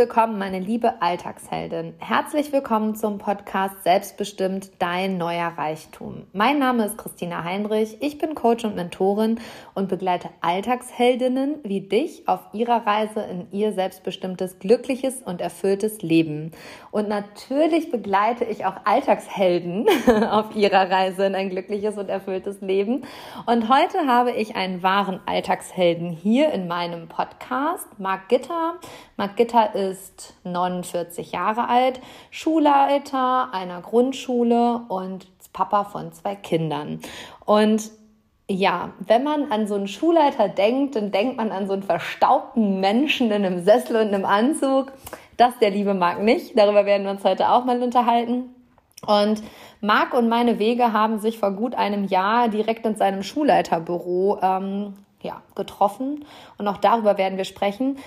Willkommen, meine liebe Alltagsheldin. Herzlich willkommen zum Podcast Selbstbestimmt dein neuer Reichtum. Mein Name ist Christina Heinrich. Ich bin Coach und Mentorin und begleite Alltagsheldinnen wie dich auf ihrer Reise in ihr selbstbestimmtes, glückliches und erfülltes Leben. Und natürlich begleite ich auch Alltagshelden auf ihrer Reise in ein glückliches und erfülltes Leben. Und heute habe ich einen wahren Alltagshelden hier in meinem Podcast, Marc Gitter. Marc Gitter ist 49 Jahre alt, Schulleiter einer Grundschule und Papa von zwei Kindern. Und ja, wenn man an so einen Schulleiter denkt, dann denkt man an so einen verstaubten Menschen in einem Sessel und einem Anzug. Das der liebe Marc nicht. Darüber werden wir uns heute auch mal unterhalten. Und Marc und meine Wege haben sich vor gut einem Jahr direkt in seinem Schulleiterbüro ähm, ja, getroffen. Und auch darüber werden wir sprechen.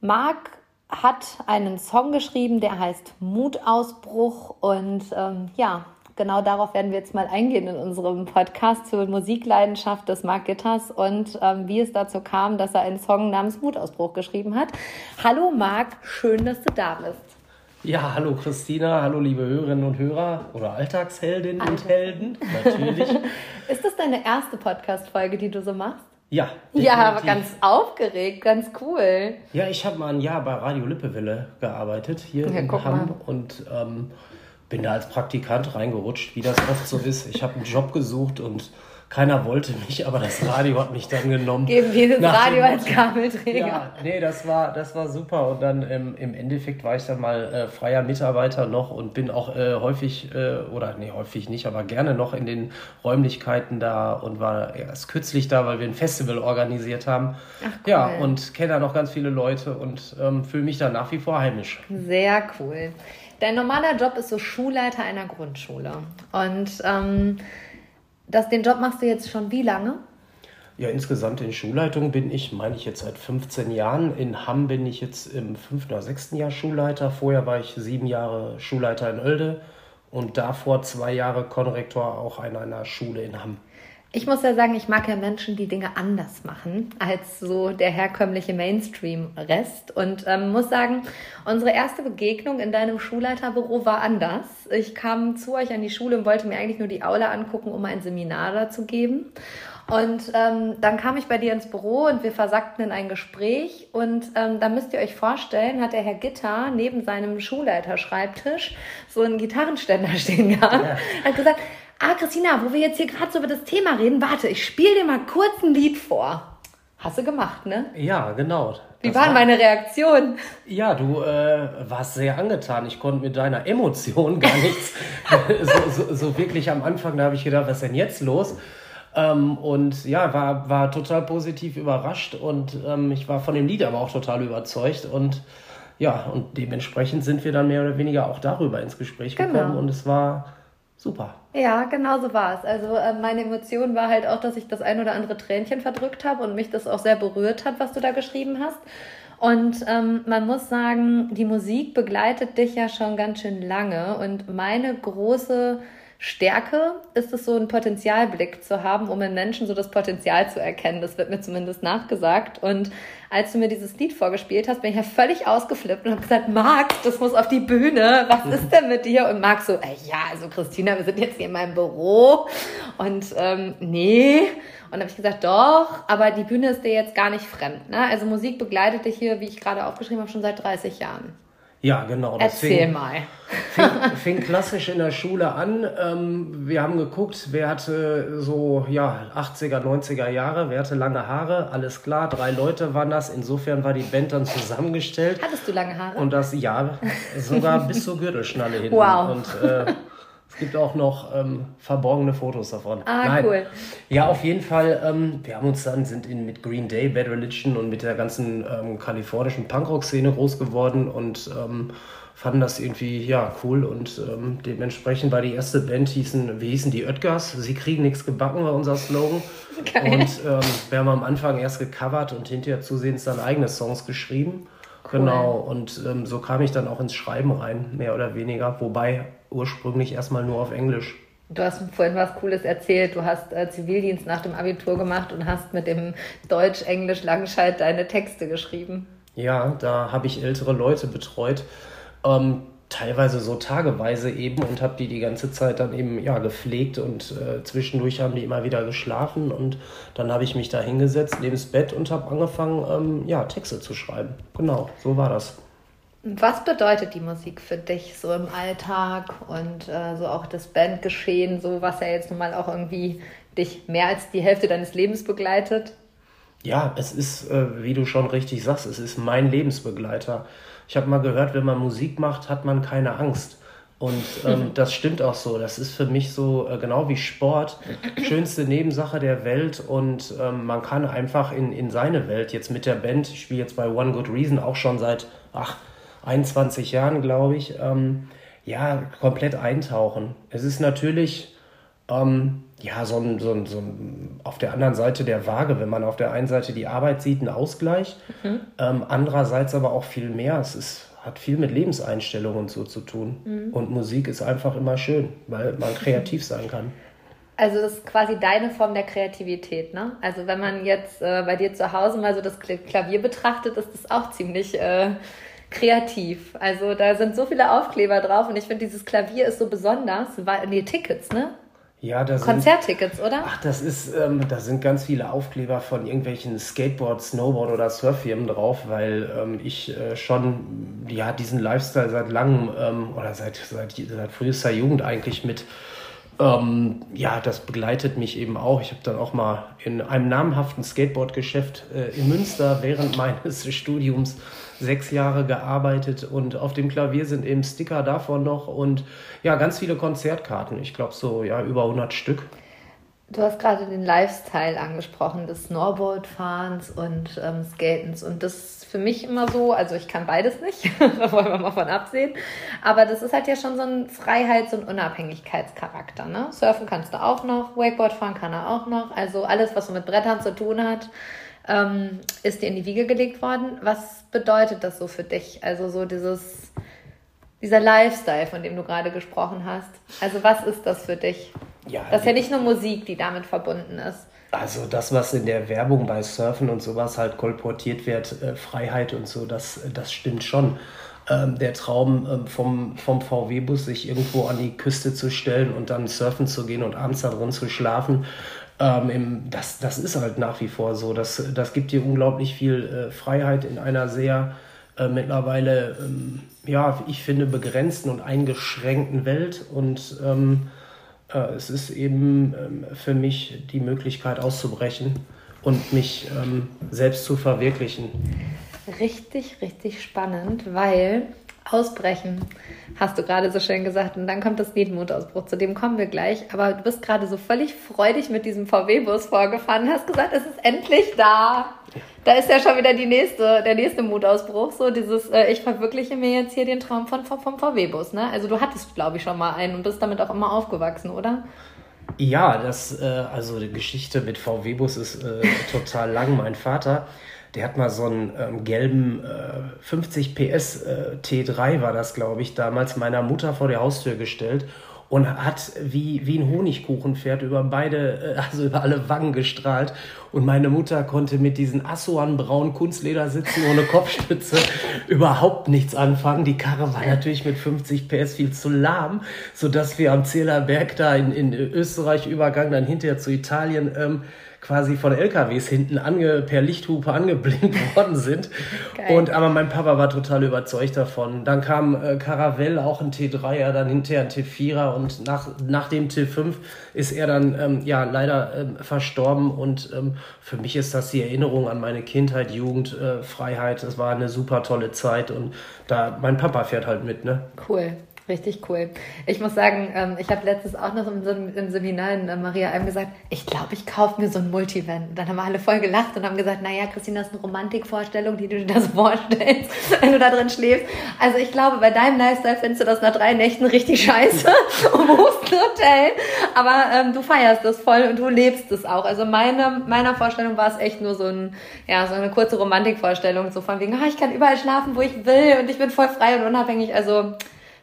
Marc hat einen Song geschrieben, der heißt Mutausbruch und ähm, ja, genau darauf werden wir jetzt mal eingehen in unserem Podcast zur Musikleidenschaft des Mark Gitters und ähm, wie es dazu kam, dass er einen Song namens Mutausbruch geschrieben hat. Hallo Marc, schön, dass du da bist. Ja, hallo Christina, hallo liebe Hörerinnen und Hörer oder Alltagsheldinnen Alltag. und Helden, natürlich. Ist das deine erste Podcast-Folge, die du so machst? Ja. Definitiv. Ja, aber ganz aufgeregt, ganz cool. Ja, ich habe mal ein Jahr bei Radio Lippewelle gearbeitet, hier ja, in Hamm. Mal. Und ähm, bin da als Praktikant reingerutscht, wie das oft so ist. Ich habe einen Job gesucht und keiner wollte mich, aber das Radio hat mich dann genommen. Geben wir das Radio als Kabelträger. Ja, nee, das war, das war super. Und dann ähm, im Endeffekt war ich dann mal äh, freier Mitarbeiter noch und bin auch äh, häufig, äh, oder nee, häufig nicht, aber gerne noch in den Räumlichkeiten da und war erst kürzlich da, weil wir ein Festival organisiert haben. Ach, cool. Ja, und kenne da noch ganz viele Leute und ähm, fühle mich da nach wie vor heimisch. Sehr cool. Dein normaler Job ist so Schulleiter einer Grundschule. Und ähm, das, den Job machst du jetzt schon wie lange? Ja, insgesamt in Schulleitung bin ich, meine ich jetzt seit 15 Jahren. In Hamm bin ich jetzt im fünften oder sechsten Jahr Schulleiter. Vorher war ich sieben Jahre Schulleiter in Oelde und davor zwei Jahre Konrektor auch an einer Schule in Hamm. Ich muss ja sagen, ich mag ja Menschen, die Dinge anders machen als so der herkömmliche Mainstream-Rest. Und ähm, muss sagen, unsere erste Begegnung in deinem Schulleiterbüro war anders. Ich kam zu euch an die Schule und wollte mir eigentlich nur die Aula angucken, um ein Seminar da zu geben. Und ähm, dann kam ich bei dir ins Büro und wir versackten in ein Gespräch. Und ähm, da müsst ihr euch vorstellen, hat der Herr Gitter neben seinem Schulleiterschreibtisch so einen Gitarrenständer stehen gehabt. Ja. Hat gesagt, ah, Christina, wo wir jetzt hier gerade so über das Thema reden, warte, ich spiele dir mal kurz ein Lied vor. Hast du gemacht, ne? Ja, genau. Wie war, war meine Reaktion? Ja, du äh, warst sehr angetan. Ich konnte mit deiner Emotion gar nichts. so, so, so, wirklich am Anfang, da habe ich gedacht, was ist denn jetzt los? Ähm, und ja, war, war total positiv überrascht und ähm, ich war von dem Lied aber auch total überzeugt. Und ja, und dementsprechend sind wir dann mehr oder weniger auch darüber ins Gespräch gekommen genau. und es war super. Ja, genau so war es. Also äh, meine Emotion war halt auch, dass ich das ein oder andere Tränchen verdrückt habe und mich das auch sehr berührt hat, was du da geschrieben hast. Und ähm, man muss sagen, die Musik begleitet dich ja schon ganz schön lange. Und meine große Stärke ist es so, einen Potenzialblick zu haben, um in Menschen so das Potenzial zu erkennen. Das wird mir zumindest nachgesagt. Und als du mir dieses Lied vorgespielt hast, bin ich ja völlig ausgeflippt und habe gesagt, Max, das muss auf die Bühne. Was ist denn mit dir? Und Max so, äh, ja, also Christina, wir sind jetzt hier in meinem Büro. Und ähm, nee. Und habe ich gesagt, doch, aber die Bühne ist dir jetzt gar nicht fremd. Ne? Also Musik begleitet dich hier, wie ich gerade aufgeschrieben habe, schon seit 30 Jahren. Ja, genau. Erzähl fing, mal. Fing, fing, klassisch in der Schule an. Ähm, wir haben geguckt, wer hatte so ja, 80er, 90er Jahre, wer hatte lange Haare, alles klar, drei Leute waren das. Insofern war die Band dann zusammengestellt. Hattest du lange Haare? Und das, ja, sogar bis zur Gürtelschnalle hin. Wow. Und äh, es gibt auch noch ähm, verborgene Fotos davon. Ah, Nein. cool. Ja, auf jeden Fall. Ähm, wir haben uns dann, sind in, mit Green Day, Bad Religion und mit der ganzen ähm, kalifornischen Punkrock-Szene groß geworden und ähm, fanden das irgendwie, ja, cool. Und ähm, dementsprechend war die erste Band, hießen, wie hießen die Oetgers? Sie kriegen nichts gebacken, war unser Slogan. Geil. Und ähm, wir haben am Anfang erst gecovert und hinterher zusehends dann eigene Songs geschrieben. Cool. Genau, und ähm, so kam ich dann auch ins Schreiben rein, mehr oder weniger. Wobei ursprünglich erstmal nur auf Englisch. Du hast vorhin was Cooles erzählt. Du hast äh, Zivildienst nach dem Abitur gemacht und hast mit dem Deutsch-Englisch-Langscheid deine Texte geschrieben. Ja, da habe ich ältere Leute betreut. Ähm, teilweise so tageweise eben und habe die die ganze Zeit dann eben ja gepflegt und äh, zwischendurch haben die immer wieder geschlafen und dann habe ich mich da hingesetzt neben das Bett und habe angefangen ähm, ja Texte zu schreiben. Genau, so war das. Was bedeutet die Musik für dich so im Alltag und äh, so auch das Bandgeschehen, so was ja jetzt nun mal auch irgendwie dich mehr als die Hälfte deines Lebens begleitet? Ja, es ist, äh, wie du schon richtig sagst, es ist mein Lebensbegleiter. Ich habe mal gehört, wenn man Musik macht, hat man keine Angst. Und ähm, das stimmt auch so. Das ist für mich so äh, genau wie Sport, schönste Nebensache der Welt. Und ähm, man kann einfach in, in seine Welt jetzt mit der Band, ich spiele jetzt bei One Good Reason auch schon seit ach, 21 Jahren, glaube ich, ähm, ja, komplett eintauchen. Es ist natürlich ähm, ja, so ein, so, ein, so ein, auf der anderen Seite der Waage, wenn man auf der einen Seite die Arbeit sieht, ein Ausgleich, mhm. ähm, andererseits aber auch viel mehr. Es ist, hat viel mit Lebenseinstellungen und so zu tun. Mhm. Und Musik ist einfach immer schön, weil man kreativ sein kann. Also das ist quasi deine Form der Kreativität, ne? Also wenn man jetzt äh, bei dir zu Hause mal so das Klavier betrachtet, ist das auch ziemlich äh, kreativ. Also da sind so viele Aufkleber drauf und ich finde, dieses Klavier ist so besonders, weil, nee, Tickets, ne? Ja, das Konzerttickets, oder? Ach, das ist, ähm, da sind ganz viele Aufkleber von irgendwelchen Skateboard, Snowboard oder Surffirmen drauf, weil ähm, ich äh, schon ja diesen Lifestyle seit langem ähm, oder seit, seit, seit frühester Jugend eigentlich mit ähm, ja, das begleitet mich eben auch. Ich habe dann auch mal in einem namhaften Skateboardgeschäft äh, in Münster während meines Studiums sechs Jahre gearbeitet und auf dem Klavier sind eben Sticker davon noch und ja, ganz viele Konzertkarten. Ich glaube so, ja, über 100 Stück. Du hast gerade den Lifestyle angesprochen des Snowboardfahrens und ähm, Skatens. Und das ist für mich immer so, also ich kann beides nicht, da wollen wir mal von absehen. Aber das ist halt ja schon so ein Freiheits- und Unabhängigkeitscharakter. Ne? Surfen kannst du auch noch, Wakeboard fahren kann er auch noch. Also alles, was so mit Brettern zu tun hat, ähm, ist dir in die Wiege gelegt worden. Was bedeutet das so für dich? Also so dieses, dieser Lifestyle, von dem du gerade gesprochen hast. Also was ist das für dich? Ja, das ist ja nicht nur Musik, die damit verbunden ist. Also das, was in der Werbung bei Surfen und sowas halt kolportiert wird, äh, Freiheit und so, das, das stimmt schon. Ähm, der Traum ähm, vom, vom VW-Bus, sich irgendwo an die Küste zu stellen und dann surfen zu gehen und abends da drin zu schlafen, ähm, das, das ist halt nach wie vor so. Das, das gibt dir unglaublich viel äh, Freiheit in einer sehr äh, mittlerweile, ähm, ja, ich finde, begrenzten und eingeschränkten Welt und ähm, äh, es ist eben ähm, für mich die Möglichkeit auszubrechen und mich ähm, selbst zu verwirklichen. Richtig, richtig spannend, weil Ausbrechen, hast du gerade so schön gesagt. Und dann kommt das Niedmutausbruch, zu dem kommen wir gleich. Aber du bist gerade so völlig freudig mit diesem VW-Bus vorgefahren, hast gesagt, es ist endlich da. Da ist ja schon wieder die nächste, der nächste Mutausbruch, so dieses, äh, ich verwirkliche mir jetzt hier den Traum von, vom, vom VW-Bus, ne? Also du hattest, glaube ich, schon mal einen und bist damit auch immer aufgewachsen, oder? Ja, das, äh, also die Geschichte mit VW-Bus ist äh, total lang. Mein Vater, der hat mal so einen ähm, gelben äh, 50 PS äh, T3 war das, glaube ich, damals meiner Mutter vor der Haustür gestellt und hat wie, wie ein Honigkuchenpferd über beide, äh, also über alle Wangen gestrahlt. Und meine Mutter konnte mit diesen Assuan-braunen Kunstledersitzen ohne Kopfstütze überhaupt nichts anfangen. Die Karre war natürlich mit 50 PS viel zu lahm, sodass wir am Zählerberg da in, in Österreich Übergang dann hinterher zu Italien ähm, quasi von LKWs hinten ange, per Lichthupe angeblinkt worden sind. Geil. Und aber mein Papa war total überzeugt davon. Dann kam äh, Caravelle, auch ein T3er, dann hinterher ein T4er und nach, nach dem T5 ist er dann ähm, ja leider ähm, verstorben. Und ähm, für mich ist das die Erinnerung an meine Kindheit, Jugend, äh, Freiheit. Das war eine super tolle Zeit und da mein Papa fährt halt mit, ne? Cool. Richtig cool. Ich muss sagen, ähm, ich habe letztens auch noch im, Seminar in äh, Maria einem gesagt, ich glaube, ich kaufe mir so ein Multivan. Dann haben alle voll gelacht und haben gesagt, naja, Christina, das ist eine Romantikvorstellung, die du dir das vorstellst, wenn du da drin schläfst. Also ich glaube, bei deinem Lifestyle findest du das nach drei Nächten richtig scheiße und buchst ein Hotel. Aber ähm, du feierst das voll und du lebst es auch. Also meine, meiner Vorstellung war es echt nur so, ein, ja, so eine kurze Romantikvorstellung, so von wegen, ah, ich kann überall schlafen, wo ich will und ich bin voll frei und unabhängig. Also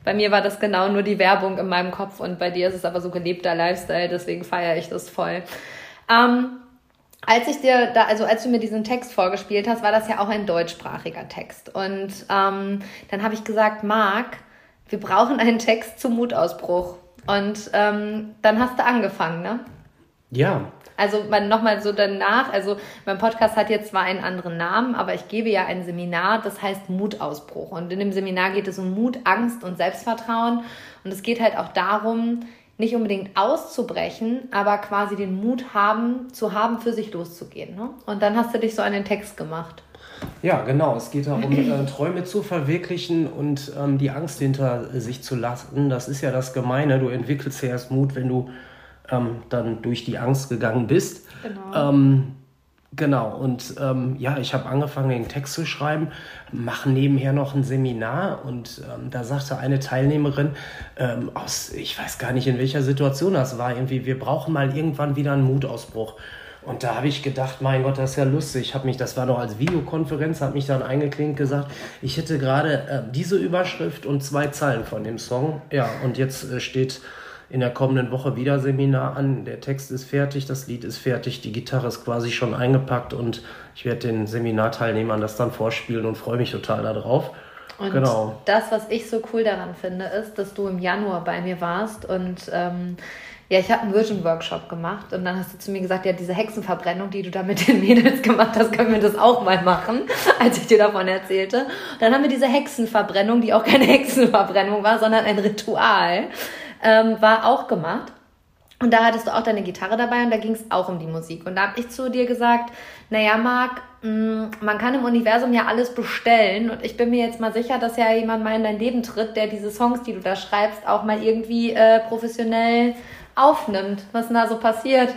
bei mir war das genau nur die Werbung in meinem Kopf und bei dir ist es aber so gelebter Lifestyle, deswegen feiere ich das voll. Ähm, als ich dir da, also als du mir diesen Text vorgespielt hast, war das ja auch ein deutschsprachiger Text. Und ähm, dann habe ich gesagt, Marc, wir brauchen einen Text zum Mutausbruch. Und ähm, dann hast du angefangen, ne? Ja. Also nochmal so danach, also mein Podcast hat jetzt zwar einen anderen Namen, aber ich gebe ja ein Seminar, das heißt Mutausbruch. Und in dem Seminar geht es um Mut, Angst und Selbstvertrauen. Und es geht halt auch darum, nicht unbedingt auszubrechen, aber quasi den Mut haben, zu haben, für sich loszugehen. Ne? Und dann hast du dich so an den Text gemacht. Ja, genau. Es geht darum, äh, Träume zu verwirklichen und ähm, die Angst hinter sich zu lassen. Das ist ja das Gemeine. Du entwickelst ja erst Mut, wenn du ähm, dann durch die Angst gegangen bist. Genau. Ähm, Genau, und ähm, ja, ich habe angefangen, den Text zu schreiben, mache nebenher noch ein Seminar und ähm, da sagte eine Teilnehmerin ähm, aus, ich weiß gar nicht, in welcher Situation das war, irgendwie, wir brauchen mal irgendwann wieder einen Mutausbruch. Und da habe ich gedacht, mein Gott, das ist ja lustig. Ich habe mich, das war noch als Videokonferenz, habe mich dann eingeklinkt gesagt, ich hätte gerade äh, diese Überschrift und zwei Zeilen von dem Song. Ja, und jetzt äh, steht in der kommenden Woche wieder Seminar an. Der Text ist fertig, das Lied ist fertig, die Gitarre ist quasi schon eingepackt und ich werde den Seminarteilnehmern das dann vorspielen und freue mich total darauf. Und genau. das, was ich so cool daran finde, ist, dass du im Januar bei mir warst und ähm, ja, ich habe einen Virgin-Workshop gemacht und dann hast du zu mir gesagt, ja, diese Hexenverbrennung, die du da mit den Mädels gemacht hast, können wir das auch mal machen, als ich dir davon erzählte. Und dann haben wir diese Hexenverbrennung, die auch keine Hexenverbrennung war, sondern ein Ritual, ähm, war auch gemacht. Und da hattest du auch deine Gitarre dabei und da ging es auch um die Musik. Und da habe ich zu dir gesagt, naja, Marc, mm, man kann im Universum ja alles bestellen und ich bin mir jetzt mal sicher, dass ja jemand mal in dein Leben tritt, der diese Songs, die du da schreibst, auch mal irgendwie äh, professionell aufnimmt. Was denn da so passiert?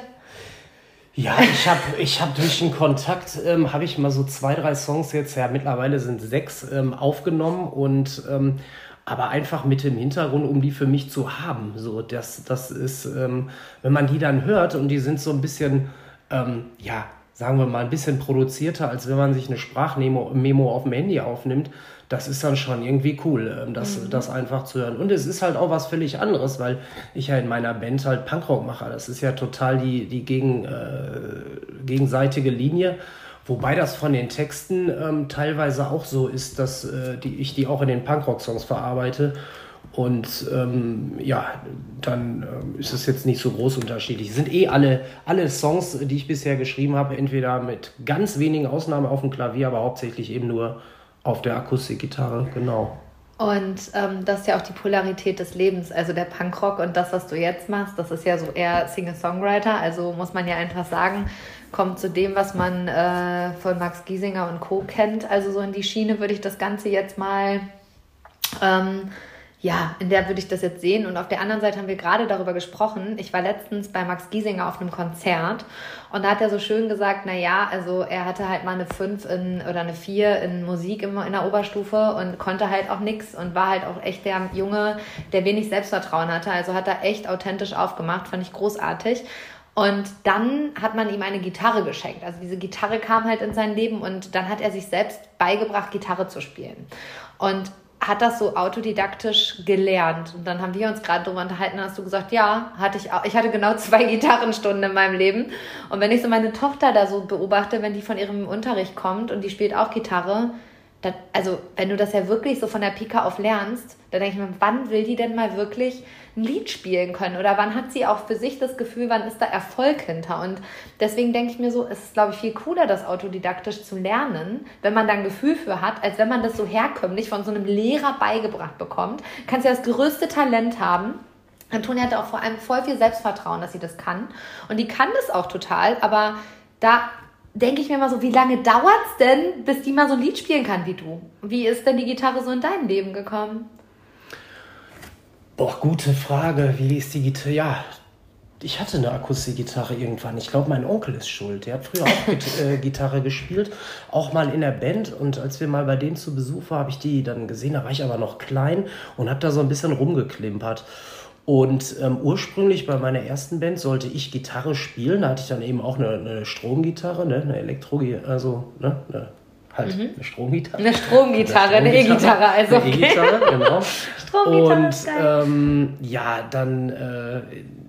Ja, ich habe ich hab durch den Kontakt, ähm, habe ich mal so zwei, drei Songs jetzt, ja mittlerweile sind sechs ähm, aufgenommen und ähm, aber einfach mit dem Hintergrund, um die für mich zu haben. So, das, das ist, ähm, wenn man die dann hört und die sind so ein bisschen, ähm, ja, sagen wir mal, ein bisschen produzierter, als wenn man sich eine Sprachmemo Memo auf dem Handy aufnimmt, das ist dann schon irgendwie cool, ähm, das, mhm. das einfach zu hören. Und es ist halt auch was völlig anderes, weil ich ja in meiner Band halt Punkrock mache. Das ist ja total die, die gegen, äh, gegenseitige Linie. Wobei das von den Texten ähm, teilweise auch so ist, dass äh, die, ich die auch in den Punkrock-Songs verarbeite. Und ähm, ja, dann ähm, ist es jetzt nicht so groß unterschiedlich. Es sind eh alle, alle Songs, die ich bisher geschrieben habe, entweder mit ganz wenigen Ausnahmen auf dem Klavier, aber hauptsächlich eben nur auf der Akustikgitarre, genau. Und ähm, das ist ja auch die Polarität des Lebens, also der Punkrock und das, was du jetzt machst, das ist ja so eher Singer-Songwriter, also muss man ja einfach sagen, kommt zu dem, was man äh, von Max Giesinger und Co. kennt. Also so in die Schiene würde ich das Ganze jetzt mal, ähm, ja, in der würde ich das jetzt sehen. Und auf der anderen Seite haben wir gerade darüber gesprochen. Ich war letztens bei Max Giesinger auf einem Konzert und da hat er so schön gesagt, na ja, also er hatte halt mal eine 5 in, oder eine 4 in Musik in, in der Oberstufe und konnte halt auch nichts und war halt auch echt der Junge, der wenig Selbstvertrauen hatte. Also hat er echt authentisch aufgemacht, fand ich großartig. Und dann hat man ihm eine Gitarre geschenkt. Also diese Gitarre kam halt in sein Leben und dann hat er sich selbst beigebracht, Gitarre zu spielen. Und hat das so autodidaktisch gelernt. Und dann haben wir uns gerade darüber unterhalten, hast du gesagt, ja, hatte ich auch. Ich hatte genau zwei Gitarrenstunden in meinem Leben. Und wenn ich so meine Tochter da so beobachte, wenn die von ihrem Unterricht kommt und die spielt auch Gitarre, das, also wenn du das ja wirklich so von der Pika auf lernst, dann denke ich mir, wann will die denn mal wirklich ein Lied spielen können? Oder wann hat sie auch für sich das Gefühl, wann ist da Erfolg hinter? Und deswegen denke ich mir so, es ist, glaube ich, viel cooler, das autodidaktisch zu lernen, wenn man da ein Gefühl für hat, als wenn man das so herkömmlich von so einem Lehrer beigebracht bekommt. Kannst ja das größte Talent haben. Antonia hatte auch vor allem voll viel Selbstvertrauen, dass sie das kann. Und die kann das auch total, aber da denke ich mir mal so, wie lange dauert es denn, bis die mal so ein Lied spielen kann wie du? Wie ist denn die Gitarre so in dein Leben gekommen? Boah, gute Frage. Wie ist die Gitarre? Ja, ich hatte eine Akustikgitarre irgendwann. Ich glaube, mein Onkel ist schuld. Der hat früher auch äh, Gitarre gespielt, auch mal in der Band. Und als wir mal bei denen zu Besuch waren, habe ich die dann gesehen. Da war ich aber noch klein und habe da so ein bisschen rumgeklimpert. Und ähm, ursprünglich bei meiner ersten Band sollte ich Gitarre spielen. Da hatte ich dann eben auch eine, eine Stromgitarre, ne, eine Elektro, also ne, eine Halt mhm. eine Stromgitarre. Eine Stromgitarre, eine E-Gitarre, also. Eine E-Gitarre, genau. Stromgitarre. Und ähm, ja, dann äh,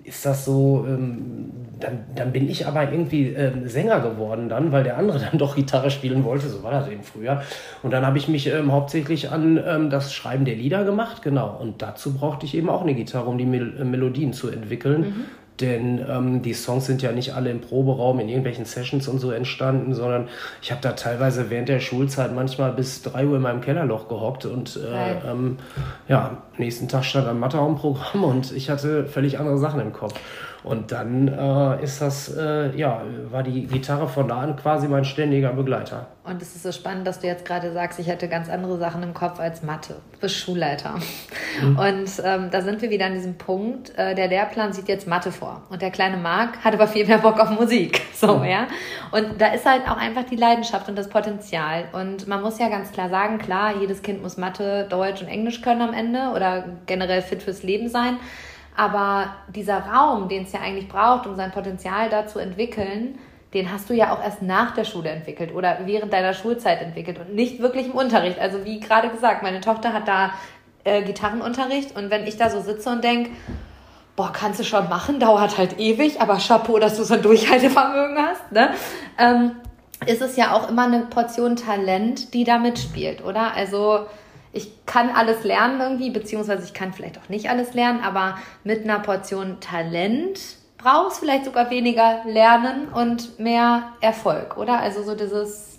ist das so, ähm, dann, dann bin ich aber irgendwie ähm, Sänger geworden dann, weil der andere dann doch Gitarre spielen wollte, so war das eben früher. Und dann habe ich mich ähm, hauptsächlich an ähm, das Schreiben der Lieder gemacht, genau. Und dazu brauchte ich eben auch eine Gitarre, um die Mel äh, Melodien zu entwickeln. Mhm. Denn ähm, die Songs sind ja nicht alle im Proberaum, in irgendwelchen Sessions und so entstanden, sondern ich habe da teilweise während der Schulzeit manchmal bis 3 Uhr in meinem Kellerloch gehockt und äh, ähm, ja, nächsten Tag stand ein Matheraumprogramm und ich hatte völlig andere Sachen im Kopf. Und dann äh, ist das, äh, ja, war die Gitarre von da an quasi mein ständiger Begleiter. Und es ist so spannend, dass du jetzt gerade sagst, ich hätte ganz andere Sachen im Kopf als Mathe. Du bist Schulleiter. Mhm. Und ähm, da sind wir wieder an diesem Punkt, äh, der Lehrplan sieht jetzt Mathe vor. Und der kleine Marc hat aber viel mehr Bock auf Musik. So, mhm. ja. Und da ist halt auch einfach die Leidenschaft und das Potenzial. Und man muss ja ganz klar sagen, klar, jedes Kind muss Mathe, Deutsch und Englisch können am Ende oder generell fit fürs Leben sein. Aber dieser Raum, den es ja eigentlich braucht, um sein Potenzial da zu entwickeln, den hast du ja auch erst nach der Schule entwickelt oder während deiner Schulzeit entwickelt und nicht wirklich im Unterricht. Also wie gerade gesagt, meine Tochter hat da äh, Gitarrenunterricht und wenn ich da so sitze und denke, boah, kannst du schon machen, dauert halt ewig, aber Chapeau, dass du so ein Durchhaltevermögen hast, ne? Ähm, ist es ja auch immer eine Portion Talent, die da mitspielt, oder? Also ich kann alles lernen irgendwie, beziehungsweise ich kann vielleicht auch nicht alles lernen, aber mit einer Portion Talent brauchst vielleicht sogar weniger Lernen und mehr Erfolg, oder? Also so dieses.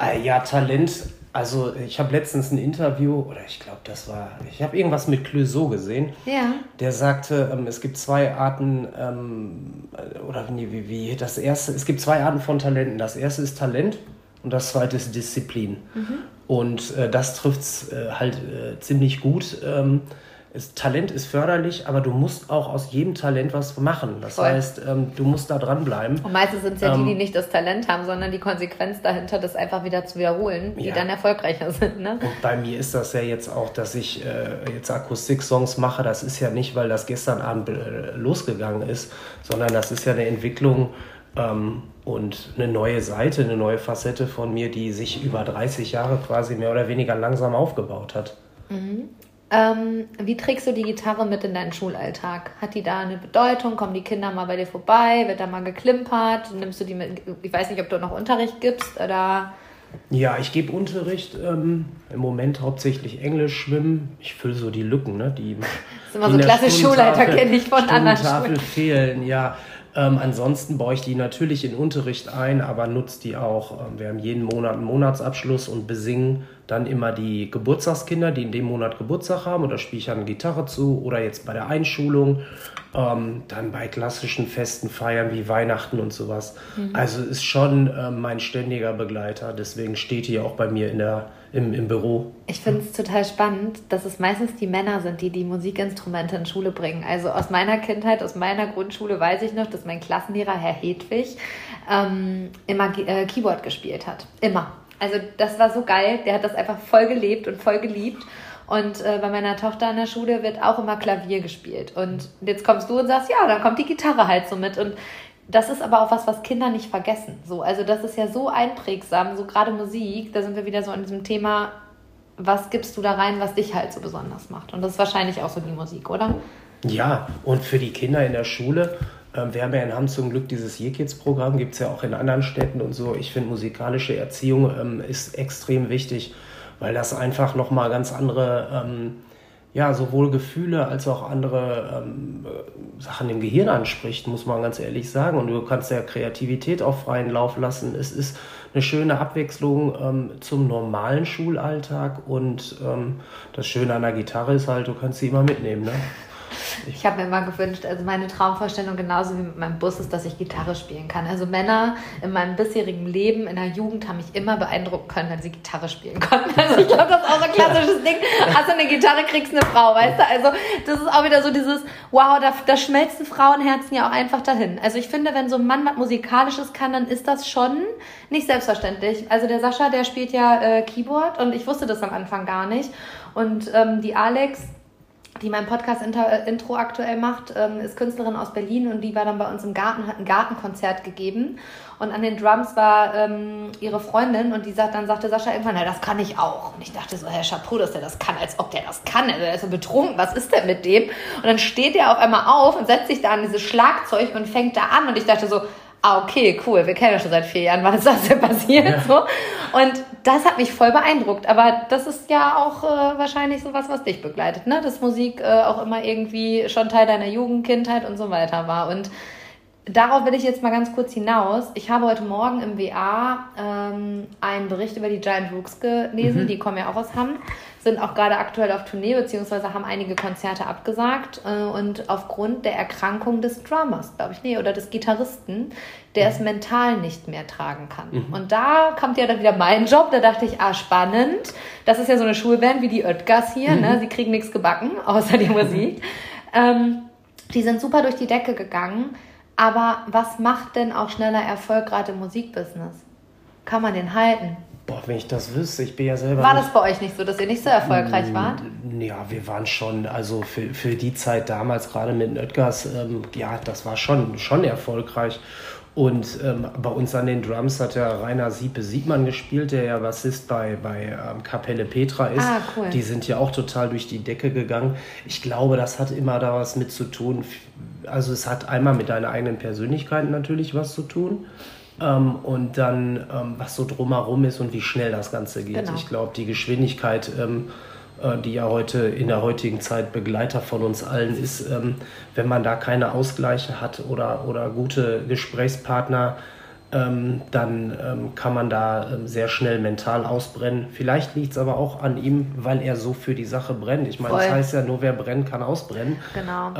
Äh, ja, Talent. Also ich habe letztens ein Interview, oder ich glaube, das war, ich habe irgendwas mit Clouseau gesehen. Ja. Der sagte, ähm, es gibt zwei Arten, ähm, oder wie, wie, das erste, es gibt zwei Arten von Talenten. Das erste ist Talent und das zweite ist Disziplin. Mhm. Und äh, das trifft es äh, halt äh, ziemlich gut. Ähm, es, Talent ist förderlich, aber du musst auch aus jedem Talent was machen. Das Voll. heißt, ähm, du musst da dranbleiben. Und meistens sind es ja ähm, die, die nicht das Talent haben, sondern die Konsequenz dahinter, das einfach wieder zu wiederholen, die ja. dann erfolgreicher sind. Ne? Und bei mir ist das ja jetzt auch, dass ich äh, jetzt Akustik-Songs mache. Das ist ja nicht, weil das gestern Abend äh, losgegangen ist, sondern das ist ja eine Entwicklung ähm, und eine neue Seite, eine neue Facette von mir, die sich über 30 Jahre quasi mehr oder weniger langsam aufgebaut hat. Mhm. Ähm, wie trägst du die Gitarre mit in deinen Schulalltag? Hat die da eine Bedeutung? Kommen die Kinder mal bei dir vorbei? Wird da mal geklimpert? Nimmst du die mit? Ich weiß nicht, ob du noch Unterricht gibst oder. Ja, ich gebe Unterricht. Ähm, Im Moment hauptsächlich Englisch, Schwimmen. Ich fülle so die Lücken, ne? Die, das ist immer so klassisch Schulleiter, kenne ich von anderen Schulen. fehlen, ja. Ähm, ansonsten baue ich die natürlich in Unterricht ein, aber nutze die auch. Ähm, wir haben jeden Monat einen Monatsabschluss und besingen dann immer die Geburtstagskinder, die in dem Monat Geburtstag haben. Oder spiele ich dann Gitarre zu oder jetzt bei der Einschulung. Ähm, dann bei klassischen Festen feiern wie Weihnachten und sowas. Mhm. Also ist schon äh, mein ständiger Begleiter. Deswegen steht hier auch bei mir in der im, im Büro. Ich finde es total spannend, dass es meistens die Männer sind, die die Musikinstrumente in Schule bringen. Also aus meiner Kindheit, aus meiner Grundschule weiß ich noch, dass mein Klassenlehrer, Herr Hedwig, ähm, immer äh, Keyboard gespielt hat. Immer. Also das war so geil. Der hat das einfach voll gelebt und voll geliebt. Und äh, bei meiner Tochter in der Schule wird auch immer Klavier gespielt. Und jetzt kommst du und sagst, ja, dann kommt die Gitarre halt so mit. Und das ist aber auch was, was Kinder nicht vergessen. So, also das ist ja so einprägsam, so gerade Musik, da sind wir wieder so an diesem Thema, was gibst du da rein, was dich halt so besonders macht. Und das ist wahrscheinlich auch so die Musik, oder? Ja, und für die Kinder in der Schule, wir haben ja in Hamm zum Glück dieses Year-Kids-Programm, gibt es ja auch in anderen Städten und so. Ich finde, musikalische Erziehung ähm, ist extrem wichtig, weil das einfach nochmal ganz andere... Ähm, ja, sowohl Gefühle als auch andere ähm, Sachen im Gehirn anspricht, muss man ganz ehrlich sagen. Und du kannst ja Kreativität auf freien Lauf lassen. Es ist eine schöne Abwechslung ähm, zum normalen Schulalltag und ähm, das Schöne an der Gitarre ist halt, du kannst sie immer mitnehmen. Ne? Ich habe mir immer gewünscht, also meine Traumvorstellung genauso wie mit meinem Bus ist, dass ich Gitarre spielen kann. Also Männer in meinem bisherigen Leben, in der Jugend, haben mich immer beeindrucken können, wenn sie Gitarre spielen konnten. Also ich glaube, das ist auch so ein klassisches Ding. Hast du eine Gitarre, kriegst eine Frau, weißt du? Also das ist auch wieder so dieses, wow, da, da schmelzen Frauenherzen ja auch einfach dahin. Also ich finde, wenn so ein Mann was Musikalisches kann, dann ist das schon nicht selbstverständlich. Also der Sascha, der spielt ja äh, Keyboard und ich wusste das am Anfang gar nicht. Und ähm, die Alex, die mein Podcast-Intro aktuell macht, ähm, ist Künstlerin aus Berlin und die war dann bei uns im Garten, hat ein Gartenkonzert gegeben. Und an den Drums war ähm, ihre Freundin und die sagt, dann sagte Sascha irgendwann, na, das kann ich auch. Und ich dachte so, Herr Chapeau, dass der das kann, als ob der das kann. Also, der ist so betrunken, was ist denn mit dem? Und dann steht er auf einmal auf und setzt sich da an dieses Schlagzeug und fängt da an. Und ich dachte so, ah, okay, cool, wir kennen ja schon seit vier Jahren, wann ist das denn passiert? Ja. So. Und das hat mich voll beeindruckt. Aber das ist ja auch äh, wahrscheinlich sowas, was dich begleitet, ne? Dass Musik äh, auch immer irgendwie schon Teil deiner Jugend, Kindheit und so weiter war. Und darauf will ich jetzt mal ganz kurz hinaus. Ich habe heute Morgen im WA ähm, einen Bericht über die Giant Rooks gelesen. Mhm. Die kommen ja auch aus Hamm, sind auch gerade aktuell auf Tournee, beziehungsweise haben einige Konzerte abgesagt. Äh, und aufgrund der Erkrankung des Drummers, glaube ich, nee, oder des Gitarristen, der mhm. es mental nicht mehr tragen kann. Mhm. Und da kommt ja dann wieder mein Job. Da dachte ich, ah, spannend. Das ist ja so eine Schulband wie die Oetgas hier. Ne? Mhm. Ne? Sie kriegen nichts gebacken, außer die Musik. ähm, die sind super durch die Decke gegangen aber was macht denn auch schneller Erfolg gerade im Musikbusiness? Kann man den halten? Boah, wenn ich das wüsste, ich bin ja selber. War das bei euch nicht so, dass ihr nicht so erfolgreich mm, wart? Ja, wir waren schon, also für, für die Zeit damals, gerade mit Nöttgers, ähm, ja, das war schon, schon erfolgreich. Und ähm, bei uns an den Drums hat ja Rainer Siepe Siegmann gespielt, der ja Bassist bei, bei ähm, Kapelle Petra ist. Ah, cool. Die sind ja auch total durch die Decke gegangen. Ich glaube, das hat immer da was mit zu tun. Also es hat einmal mit deiner eigenen Persönlichkeit natürlich was zu tun. Ähm, und dann, ähm, was so drumherum ist und wie schnell das Ganze geht. Genau. Ich glaube, die Geschwindigkeit ähm, äh, die ja heute in der heutigen Zeit Begleiter von uns allen ist, ähm, wenn man da keine Ausgleiche hat oder, oder gute Gesprächspartner, ähm, dann ähm, kann man da sehr schnell mental ausbrennen. Vielleicht liegt es aber auch an ihm, weil er so für die Sache brennt. Ich meine, das heißt ja nur, wer brennt, kann ausbrennen. Genau.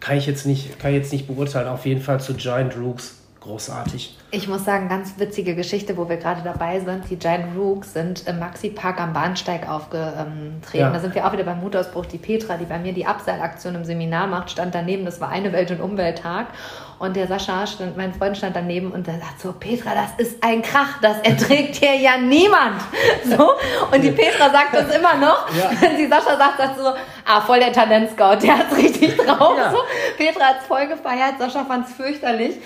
kann ich jetzt nicht, kann ich jetzt nicht beurteilen. Auf jeden Fall zu Giant Rooks großartig. Ich muss sagen, ganz witzige Geschichte, wo wir gerade dabei sind. Die Giant Rooks sind im Maxi Park am Bahnsteig aufgetreten. Ja. Da sind wir auch wieder beim Mutausbruch. Die Petra, die bei mir die Abseilaktion im Seminar macht, stand daneben. Das war eine Welt- und Umwelttag. Und der Sascha, stand, mein Freund, stand daneben und der sagt so, Petra, das ist ein Krach, das erträgt hier ja niemand. So. Und die Petra sagt das immer noch. Ja. Wenn sie Sascha sagt, sagt so, ah, voll der Talentscout, der hat's richtig drauf. Ja. So. Petra hat's voll gefeiert, Sascha fand's fürchterlich.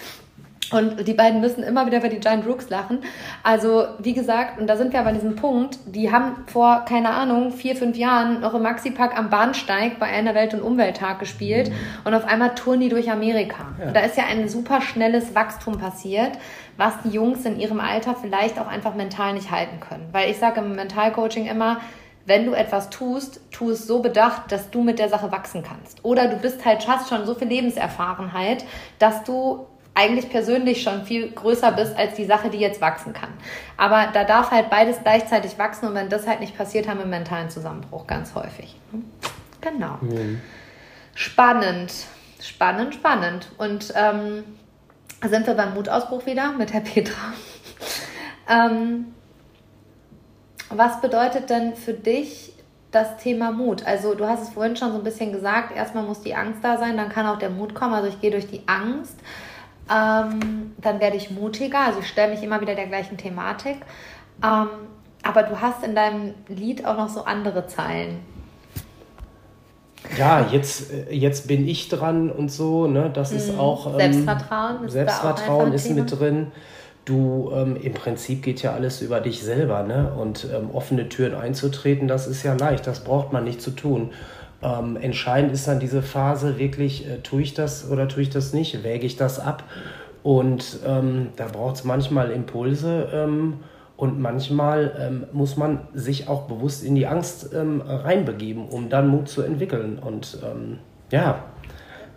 Und die beiden müssen immer wieder über die Giant Rooks lachen. Also, wie gesagt, und da sind wir aber an diesem Punkt, die haben vor, keine Ahnung, vier, fünf Jahren noch im Maxi-Park am Bahnsteig bei einer Welt- und Umwelttag gespielt mhm. und auf einmal touren die durch Amerika. Ja. Und da ist ja ein super schnelles Wachstum passiert, was die Jungs in ihrem Alter vielleicht auch einfach mental nicht halten können. Weil ich sage im Mentalcoaching immer, wenn du etwas tust, tu es so bedacht, dass du mit der Sache wachsen kannst. Oder du bist halt, hast schon so viel Lebenserfahrenheit, dass du eigentlich persönlich schon viel größer bist als die Sache, die jetzt wachsen kann. Aber da darf halt beides gleichzeitig wachsen und wenn das halt nicht passiert, haben wir einen mentalen Zusammenbruch ganz häufig. Genau. Mhm. Spannend, spannend, spannend. Und ähm, sind wir beim Mutausbruch wieder mit Herr Petra. ähm, was bedeutet denn für dich das Thema Mut? Also du hast es vorhin schon so ein bisschen gesagt, erstmal muss die Angst da sein, dann kann auch der Mut kommen. Also ich gehe durch die Angst ähm, dann werde ich mutiger. Also ich stelle mich immer wieder der gleichen Thematik. Ähm, aber du hast in deinem Lied auch noch so andere Zeilen. Ja, jetzt, äh, jetzt bin ich dran und so, ne? Das mhm. ist auch. Ähm, Selbstvertrauen ist, Selbstvertrauen ist mit drin. Du, ähm, im Prinzip geht ja alles über dich selber, ne? Und ähm, offene Türen einzutreten, das ist ja leicht, das braucht man nicht zu tun. Ähm, entscheidend ist dann diese Phase wirklich, äh, tue ich das oder tue ich das nicht, wäge ich das ab. Und ähm, da braucht es manchmal Impulse ähm, und manchmal ähm, muss man sich auch bewusst in die Angst ähm, reinbegeben, um dann Mut zu entwickeln. Und ähm, ja.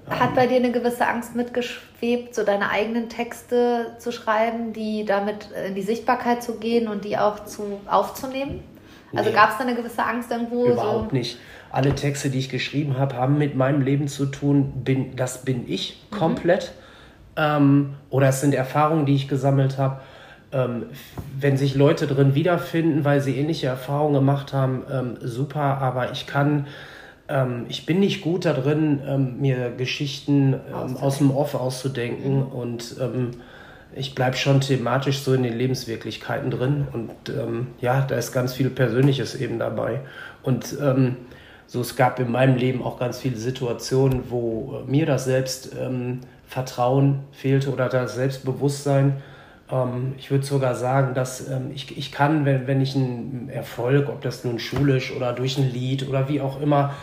Hat bei dir eine gewisse Angst mitgeschwebt, so deine eigenen Texte zu schreiben, die damit in die Sichtbarkeit zu gehen und die auch zu, aufzunehmen? Also nee. gab es da eine gewisse Angst irgendwo? Überhaupt so? nicht alle Texte, die ich geschrieben habe, haben mit meinem Leben zu tun. Bin, das bin ich mhm. komplett. Mhm. Ähm, oder es sind Erfahrungen, die ich gesammelt habe. Ähm, wenn sich Leute drin wiederfinden, weil sie ähnliche Erfahrungen gemacht haben, ähm, super. Aber ich kann, ähm, ich bin nicht gut da drin, ähm, mir Geschichten ähm, aus dem Off auszudenken. Mhm. Und ich bleibe schon thematisch so in den Lebenswirklichkeiten drin. Und ja, da ist ganz viel Persönliches eben dabei. Und so es gab in meinem Leben auch ganz viele Situationen, wo äh, mir das Selbstvertrauen ähm, fehlte oder das Selbstbewusstsein. Ähm, ich würde sogar sagen, dass ähm, ich, ich kann, wenn, wenn ich einen Erfolg, ob das nun schulisch oder durch ein Lied oder wie auch immer,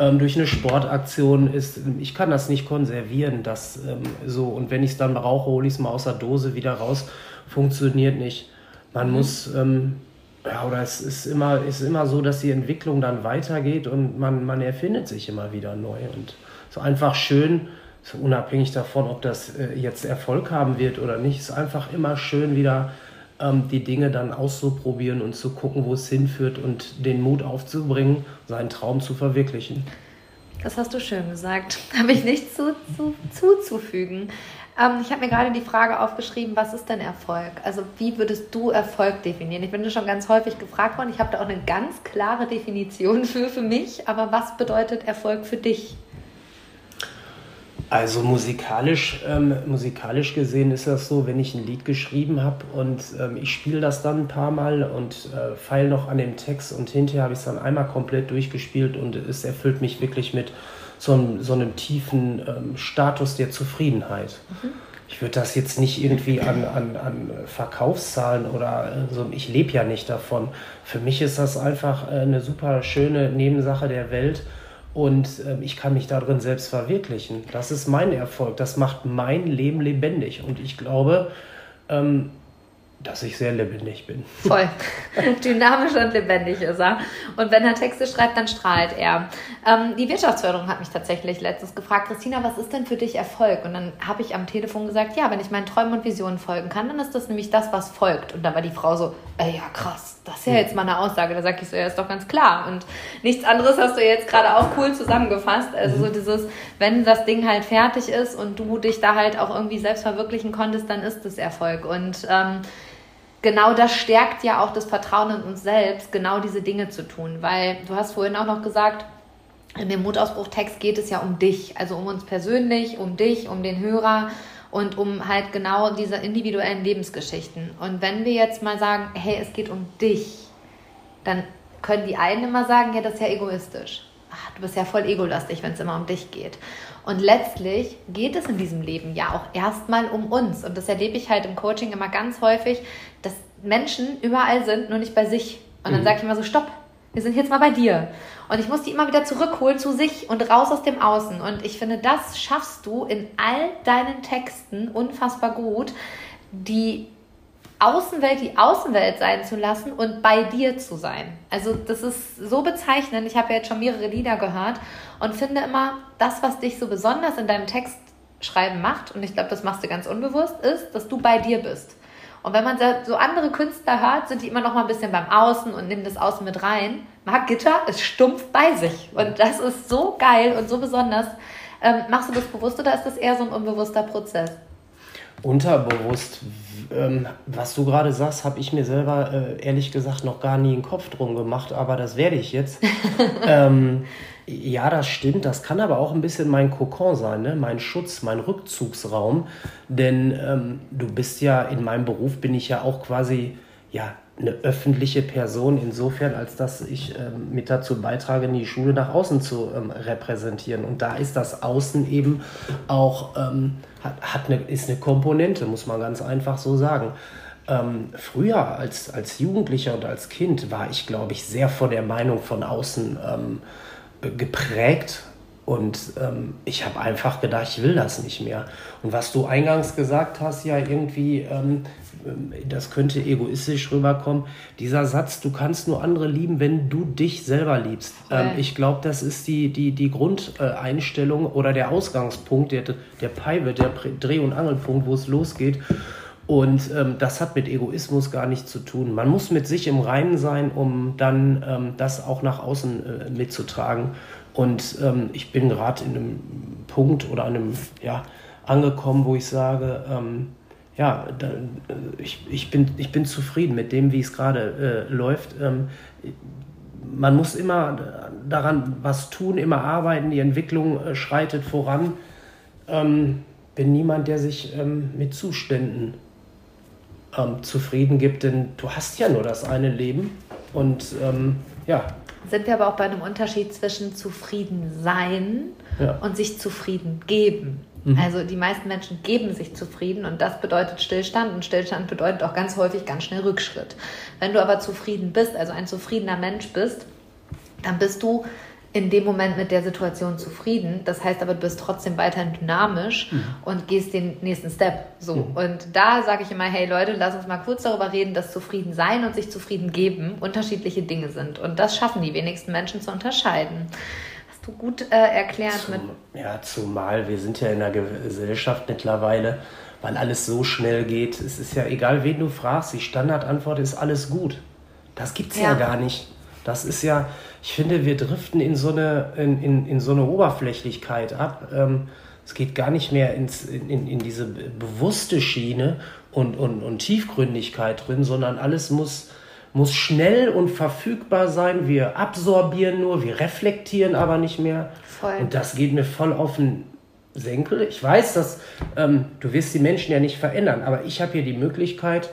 ähm, durch eine Sportaktion ist, ich kann das nicht konservieren, das ähm, so. Und wenn ich es dann brauche, hole ich es mal aus der Dose wieder raus. Funktioniert nicht. Man mhm. muss ähm, ja, oder es ist immer, ist immer so, dass die Entwicklung dann weitergeht und man, man erfindet sich immer wieder neu. Und so einfach schön, so unabhängig davon, ob das äh, jetzt Erfolg haben wird oder nicht, ist einfach immer schön wieder ähm, die Dinge dann auszuprobieren und zu gucken, wo es hinführt und den Mut aufzubringen, seinen Traum zu verwirklichen. Das hast du schön gesagt. Habe ich nichts zu, zu, zuzufügen. Ähm, ich habe mir gerade die Frage aufgeschrieben, was ist denn Erfolg? Also wie würdest du Erfolg definieren? Ich bin schon ganz häufig gefragt worden. Ich habe da auch eine ganz klare Definition für für mich. Aber was bedeutet Erfolg für dich? Also musikalisch, ähm, musikalisch gesehen ist das so, wenn ich ein Lied geschrieben habe und ähm, ich spiele das dann ein paar Mal und äh, feile noch an dem Text und hinterher habe ich es dann einmal komplett durchgespielt und es erfüllt mich wirklich mit so einem, so einem tiefen ähm, Status der Zufriedenheit. Mhm. Ich würde das jetzt nicht irgendwie an, an, an Verkaufszahlen oder äh, so, ich lebe ja nicht davon. Für mich ist das einfach äh, eine super schöne Nebensache der Welt und äh, ich kann mich darin selbst verwirklichen. Das ist mein Erfolg, das macht mein Leben lebendig und ich glaube, ähm, dass ich sehr lebendig bin. Voll. Dynamisch und lebendig ist er. Und wenn er Texte schreibt, dann strahlt er. Ähm, die Wirtschaftsförderung hat mich tatsächlich letztens gefragt, Christina, was ist denn für dich Erfolg? Und dann habe ich am Telefon gesagt, ja, wenn ich meinen Träumen und Visionen folgen kann, dann ist das nämlich das, was folgt. Und da war die Frau so, ey, ja krass, das ist ja jetzt mal eine Aussage. Da sage ich so, ja, ist doch ganz klar. Und nichts anderes hast du jetzt gerade auch cool zusammengefasst. Also so mhm. dieses, wenn das Ding halt fertig ist und du dich da halt auch irgendwie selbst verwirklichen konntest, dann ist es Erfolg. Und ähm, genau das stärkt ja auch das Vertrauen in uns selbst, genau diese Dinge zu tun. Weil du hast vorhin auch noch gesagt, in dem Mutausbruchtext geht es ja um dich, also um uns persönlich, um dich, um den Hörer und um halt genau diese individuellen Lebensgeschichten. Und wenn wir jetzt mal sagen, hey, es geht um dich, dann können die einen immer sagen, ja, das ist ja egoistisch. Ach, du bist ja voll egolastig, wenn es immer um dich geht. Und letztlich geht es in diesem Leben ja auch erstmal um uns. Und das erlebe ich halt im Coaching immer ganz häufig, dass Menschen überall sind, nur nicht bei sich. Und dann mhm. sage ich immer so, stopp, wir sind jetzt mal bei dir. Und ich muss die immer wieder zurückholen zu sich und raus aus dem Außen. Und ich finde, das schaffst du in all deinen Texten unfassbar gut, die Außenwelt die Außenwelt sein zu lassen und bei dir zu sein. Also das ist so bezeichnend. Ich habe ja jetzt schon mehrere Lieder gehört und finde immer, das, was dich so besonders in deinem Textschreiben macht, und ich glaube, das machst du ganz unbewusst, ist, dass du bei dir bist. Und wenn man so andere Künstler hört, sind die immer noch mal ein bisschen beim Außen und nehmen das Außen mit rein. Marc Gitter ist stumpf bei sich. Und das ist so geil und so besonders. Ähm, machst du das bewusst oder ist das eher so ein unbewusster Prozess? Unterbewusst. Ähm, was du gerade sagst, habe ich mir selber äh, ehrlich gesagt noch gar nie einen Kopf drum gemacht, aber das werde ich jetzt. ähm, ja, das stimmt. Das kann aber auch ein bisschen mein Kokon sein, ne? mein Schutz, mein Rückzugsraum. Denn ähm, du bist ja, in meinem Beruf bin ich ja auch quasi ja, eine öffentliche Person, insofern, als dass ich ähm, mit dazu beitrage, die Schule nach außen zu ähm, repräsentieren. Und da ist das Außen eben auch, ähm, hat, hat eine, ist eine Komponente, muss man ganz einfach so sagen. Ähm, früher als, als Jugendlicher und als Kind war ich, glaube ich, sehr von der Meinung von außen ähm, geprägt und ähm, ich habe einfach gedacht, ich will das nicht mehr. Und was du eingangs gesagt hast, ja irgendwie, ähm, das könnte egoistisch rüberkommen. Dieser Satz, du kannst nur andere lieben, wenn du dich selber liebst. Ähm, ich glaube, das ist die, die, die Grundeinstellung oder der Ausgangspunkt, der, der Pivot, der Dreh- und Angelpunkt, wo es losgeht. Und ähm, das hat mit Egoismus gar nichts zu tun. Man muss mit sich im Reinen sein, um dann ähm, das auch nach außen äh, mitzutragen. Und ähm, ich bin gerade in einem Punkt oder einem, ja, angekommen, wo ich sage, ähm, ja, da, äh, ich, ich, bin, ich bin zufrieden mit dem, wie es gerade äh, läuft. Ähm, man muss immer daran was tun, immer arbeiten, die Entwicklung äh, schreitet voran. Ähm, bin niemand, der sich mit Zuständen ähm, zufrieden gibt, denn du hast ja nur das eine Leben und ähm, ja, sind wir aber auch bei einem Unterschied zwischen zufrieden sein ja. und sich zufrieden geben. Mhm. Also die meisten Menschen geben sich zufrieden und das bedeutet Stillstand und Stillstand bedeutet auch ganz häufig ganz schnell Rückschritt. Wenn du aber zufrieden bist, also ein zufriedener Mensch bist, dann bist du in dem Moment mit der Situation zufrieden. Das heißt aber, du bist trotzdem weiterhin dynamisch mhm. und gehst den nächsten Step. So. Mhm. Und da sage ich immer, hey Leute, lass uns mal kurz darüber reden, dass zufrieden sein und sich zufrieden geben unterschiedliche Dinge sind. Und das schaffen die wenigsten Menschen zu unterscheiden. Hast du gut äh, erklärt Zum, mit. Ja, zumal wir sind ja in einer Gesellschaft mittlerweile, weil alles so schnell geht. Es ist ja egal, wen du fragst, die Standardantwort ist alles gut. Das gibt es ja. ja gar nicht. Das ist ja, ich finde, wir driften in so eine, in, in, in so eine Oberflächlichkeit ab. Ähm, es geht gar nicht mehr ins, in, in diese bewusste Schiene und, und, und Tiefgründigkeit drin, sondern alles muss, muss schnell und verfügbar sein. Wir absorbieren nur, wir reflektieren aber nicht mehr. Voll. Und das geht mir voll auf den Senkel. Ich weiß, dass ähm, du wirst die Menschen ja nicht verändern, aber ich habe hier die Möglichkeit,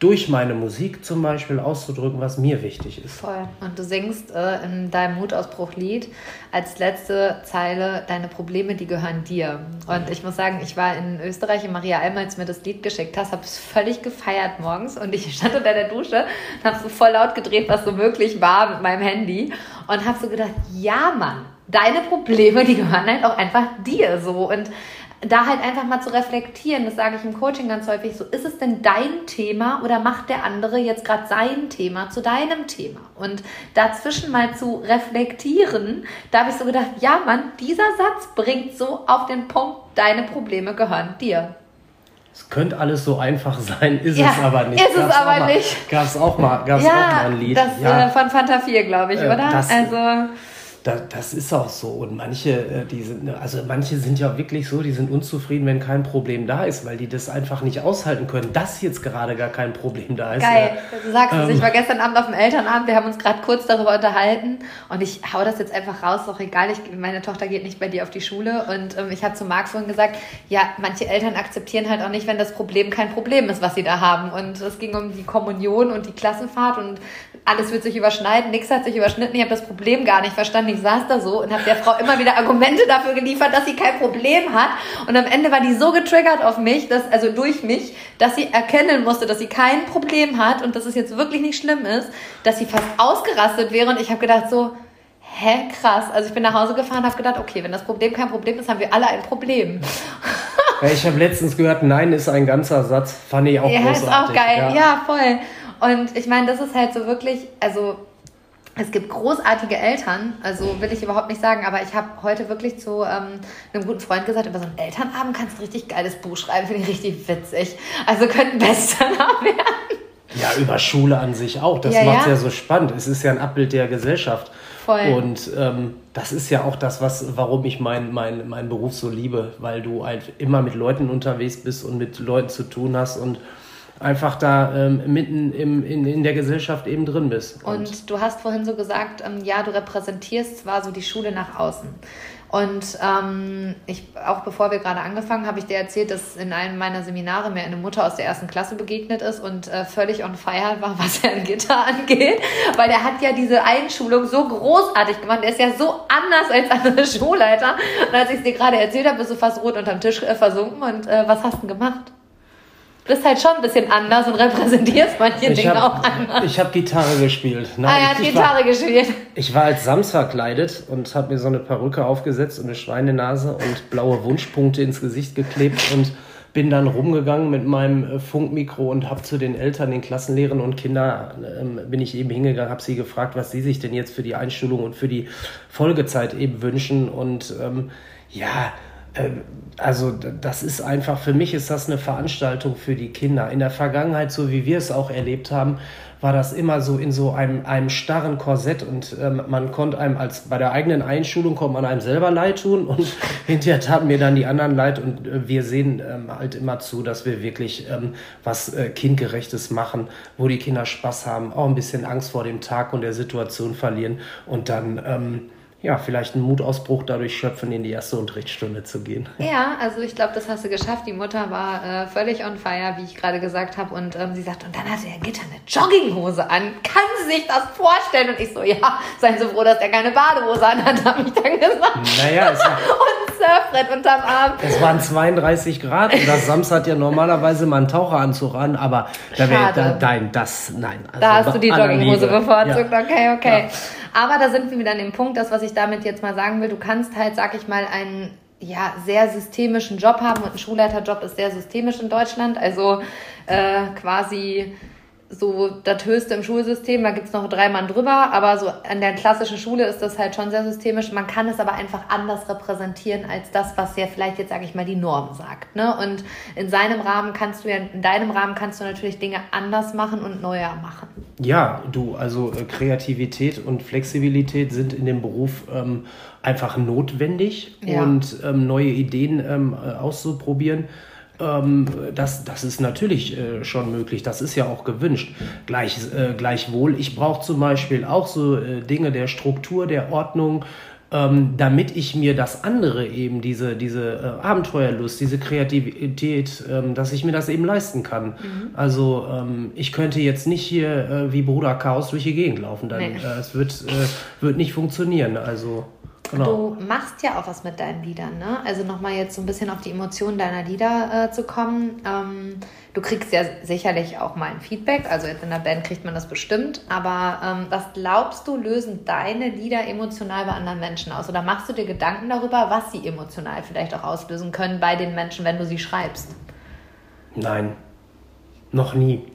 durch meine Musik zum Beispiel auszudrücken, was mir wichtig ist. Voll. Und du singst äh, in deinem Mutausbruch-Lied als letzte Zeile, deine Probleme, die gehören dir. Und ich muss sagen, ich war in Österreich in Maria Alm, als du mir das Lied geschickt hast, habe es völlig gefeiert morgens und ich stand unter der Dusche und habe so voll laut gedreht, was so möglich war mit meinem Handy und habe so gedacht, ja Mann, deine Probleme, die gehören halt auch einfach dir so. Und da halt einfach mal zu reflektieren, das sage ich im Coaching ganz häufig, so ist es denn dein Thema oder macht der andere jetzt gerade sein Thema zu deinem Thema? Und dazwischen mal zu reflektieren, da habe ich so gedacht, ja Mann, dieser Satz bringt so auf den Punkt, deine Probleme gehören dir. Es könnte alles so einfach sein, ist ja, es aber nicht. Ist gab's es aber mal, nicht. Gab es auch mal, gab's ja, auch mal ein Lied. Das ja. äh, von Fanta 4, glaube ich, äh, oder? Das, also da, das ist auch so. Und manche, äh, die sind, also manche sind ja wirklich so, die sind unzufrieden, wenn kein Problem da ist, weil die das einfach nicht aushalten können, dass jetzt gerade gar kein Problem da ist. Geil, ja. du sagst es. Ähm, ich war gestern Abend auf dem Elternabend, wir haben uns gerade kurz darüber unterhalten und ich hau das jetzt einfach raus, doch egal, ich, meine Tochter geht nicht bei dir auf die Schule und ähm, ich habe zu Marc vorhin gesagt, ja, manche Eltern akzeptieren halt auch nicht, wenn das Problem kein Problem ist, was sie da haben. Und es ging um die Kommunion und die Klassenfahrt und alles wird sich überschneiden, nichts hat sich überschnitten, ich habe das Problem gar nicht verstanden. Ich saß da so und habe der Frau immer wieder Argumente dafür geliefert, dass sie kein Problem hat. Und am Ende war die so getriggert auf mich, dass, also durch mich, dass sie erkennen musste, dass sie kein Problem hat und dass es jetzt wirklich nicht schlimm ist, dass sie fast ausgerastet wäre. Und ich habe gedacht so, hä, krass. Also ich bin nach Hause gefahren und habe gedacht, okay, wenn das Problem kein Problem ist, haben wir alle ein Problem. Ich habe letztens gehört, nein ist ein ganzer Satz. Fand ich auch ja, großartig. Ja, ist auch geil. Ja, ja voll. Und ich meine, das ist halt so wirklich, also es gibt großartige Eltern, also will ich überhaupt nicht sagen, aber ich habe heute wirklich zu ähm, einem guten Freund gesagt, über so einen Elternabend kannst du ein richtig geiles Buch schreiben, finde ich richtig witzig. Also könnte ein Bestseller werden. Ja, über Schule an sich auch. Das ja, macht es ja. ja so spannend. Es ist ja ein Abbild der Gesellschaft. Voll. Und ähm, das ist ja auch das, was, warum ich meinen mein, mein Beruf so liebe, weil du halt immer mit Leuten unterwegs bist und mit Leuten zu tun hast und einfach da ähm, mitten im, in, in der Gesellschaft eben drin bist. Und, und du hast vorhin so gesagt, ähm, ja, du repräsentierst zwar so die Schule nach außen. Und ähm, ich, auch bevor wir gerade angefangen, habe ich dir erzählt, dass in einem meiner Seminare mir eine Mutter aus der ersten Klasse begegnet ist und äh, völlig on fire war, was Herrn Gitter angeht. Weil er hat ja diese Einschulung so großartig gemacht. Er ist ja so anders als andere Schulleiter. Und als ich es dir gerade erzählt habe, bist du fast rot unterm Tisch äh, versunken. Und äh, was hast du gemacht? Bist halt schon ein bisschen anders und repräsentierst manche ich Dinge hab, auch anders. Ich habe Gitarre gespielt. Nein, ah, er hat Gitarre war, gespielt. Ich war als Sams verkleidet und habe mir so eine Perücke aufgesetzt und eine Schweinenase und blaue Wunschpunkte ins Gesicht geklebt und bin dann rumgegangen mit meinem äh, Funkmikro und habe zu den Eltern, den Klassenlehrern und Kindern, ähm, bin ich eben hingegangen, habe sie gefragt, was sie sich denn jetzt für die Einstellung und für die Folgezeit eben wünschen und ähm, ja, also das ist einfach, für mich ist das eine Veranstaltung für die Kinder. In der Vergangenheit, so wie wir es auch erlebt haben, war das immer so in so einem, einem starren Korsett und ähm, man konnte einem als bei der eigenen Einschulung kommt man einem selber leid tun und hinterher taten mir dann die anderen leid und äh, wir sehen ähm, halt immer zu, dass wir wirklich ähm, was äh, kindgerechtes machen, wo die Kinder Spaß haben, auch ein bisschen Angst vor dem Tag und der Situation verlieren und dann ähm, ja, vielleicht einen Mutausbruch dadurch schöpfen, in die erste Unterrichtsstunde zu gehen. Ja, also ich glaube, das hast du geschafft. Die Mutter war äh, völlig on fire, wie ich gerade gesagt habe. Und ähm, sie sagt, und dann hatte der Gitter eine Jogginghose an. Kann sie sich das vorstellen? Und ich so, ja, seien Sie froh, dass er keine Badehose an hat, habe ich dann gesagt. Naja, es war, und Surfbrett unterm Arm. Es waren 32 Grad und das Sams hat ja normalerweise mal einen Taucheranzug an, aber da wäre, da, nein, das, nein. Also da hast du die Jogginghose bevorzugt, ja. okay, okay. Ja. Aber da sind wir wieder an dem Punkt, das, was ich damit jetzt mal sagen will, du kannst halt, sag ich mal, einen ja, sehr systemischen Job haben und ein Schulleiterjob ist sehr systemisch in Deutschland. Also äh, quasi so das Höchste im Schulsystem, da gibt es noch drei Mann drüber, aber so an der klassischen Schule ist das halt schon sehr systemisch. Man kann es aber einfach anders repräsentieren als das, was ja vielleicht jetzt, sage ich mal, die Norm sagt. Ne? Und in seinem Rahmen kannst du ja, in deinem Rahmen kannst du natürlich Dinge anders machen und neuer machen. Ja, du, also äh, Kreativität und Flexibilität sind in dem Beruf ähm, einfach notwendig ja. und ähm, neue Ideen ähm, äh, auszuprobieren ähm, das, das ist natürlich äh, schon möglich, das ist ja auch gewünscht. Gleich, äh, gleichwohl, ich brauche zum Beispiel auch so äh, Dinge der Struktur, der Ordnung, ähm, damit ich mir das andere eben, diese, diese äh, Abenteuerlust, diese Kreativität, ähm, dass ich mir das eben leisten kann. Mhm. Also ähm, ich könnte jetzt nicht hier äh, wie Bruder Chaos durch die Gegend laufen, dann nee. Äh, es wird, wird nicht funktionieren. Also Genau. Du machst ja auch was mit deinen Liedern, ne? Also nochmal jetzt so ein bisschen auf die Emotionen deiner Lieder äh, zu kommen. Ähm, du kriegst ja sicherlich auch mal ein Feedback, also jetzt in der Band kriegt man das bestimmt, aber ähm, was glaubst du, lösen deine Lieder emotional bei anderen Menschen aus? Oder machst du dir Gedanken darüber, was sie emotional vielleicht auch auslösen können bei den Menschen, wenn du sie schreibst? Nein, noch nie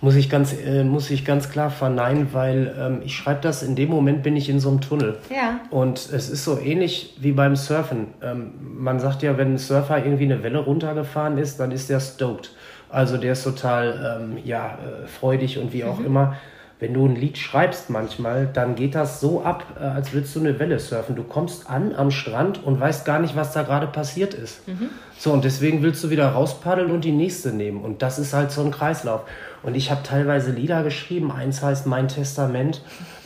muss ich ganz, äh, muss ich ganz klar verneinen, weil ähm, ich schreibe das, in dem Moment bin ich in so einem Tunnel. Ja. Und es ist so ähnlich wie beim Surfen. Ähm, man sagt ja, wenn ein Surfer irgendwie eine Welle runtergefahren ist, dann ist der stoked. Also der ist total ähm, ja, äh, freudig und wie auch mhm. immer. Wenn du ein Lied schreibst manchmal, dann geht das so ab, äh, als würdest du eine Welle surfen. Du kommst an am Strand und weißt gar nicht, was da gerade passiert ist. Mhm. So, und deswegen willst du wieder rauspaddeln und die nächste nehmen. Und das ist halt so ein Kreislauf. Und ich habe teilweise Lieder geschrieben. Eins heißt Mein Testament.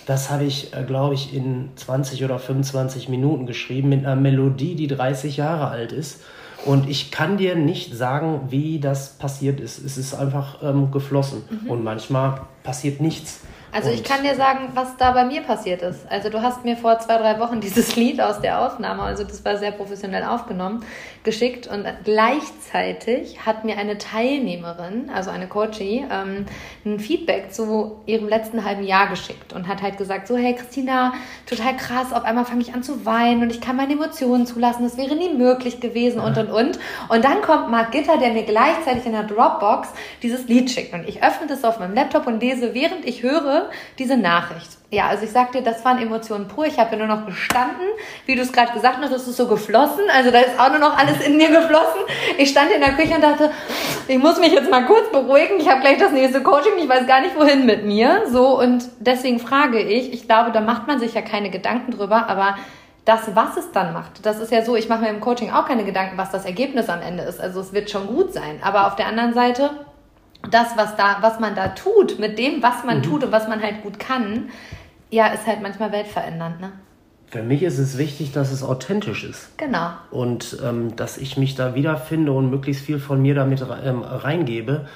Das habe ich, äh, glaube ich, in 20 oder 25 Minuten geschrieben mit einer Melodie, die 30 Jahre alt ist. Und ich kann dir nicht sagen, wie das passiert ist. Es ist einfach ähm, geflossen. Mhm. Und manchmal passiert nichts. Also und ich kann dir sagen, was da bei mir passiert ist. Also du hast mir vor zwei, drei Wochen dieses Lied aus der Aufnahme, also das war sehr professionell aufgenommen, geschickt und gleichzeitig hat mir eine Teilnehmerin, also eine Coachie, ähm, ein Feedback zu ihrem letzten halben Jahr geschickt und hat halt gesagt, so hey Christina, total krass, auf einmal fange ich an zu weinen und ich kann meine Emotionen zulassen, das wäre nie möglich gewesen und und und. Und dann kommt Mark Gitter, der mir gleichzeitig in der Dropbox dieses Lied schickt und ich öffne das auf meinem Laptop und lese, während ich höre, diese Nachricht. Ja, also ich sag dir, das waren Emotionen pur. Ich habe nur noch gestanden, wie du es gerade gesagt hast, das ist so geflossen. Also da ist auch nur noch alles in mir geflossen. Ich stand in der Küche und dachte, ich muss mich jetzt mal kurz beruhigen. Ich habe gleich das nächste Coaching. Ich weiß gar nicht, wohin mit mir. So und deswegen frage ich. Ich glaube, da macht man sich ja keine Gedanken drüber, aber das, was es dann macht, das ist ja so, ich mache mir im Coaching auch keine Gedanken, was das Ergebnis am Ende ist. Also es wird schon gut sein. Aber auf der anderen Seite das, was da, was man da tut, mit dem, was man mhm. tut und was man halt gut kann, ja, ist halt manchmal weltverändernd, ne? Für mich ist es wichtig, dass es authentisch ist. Genau. Und ähm, dass ich mich da wiederfinde und möglichst viel von mir damit ähm, reingebe.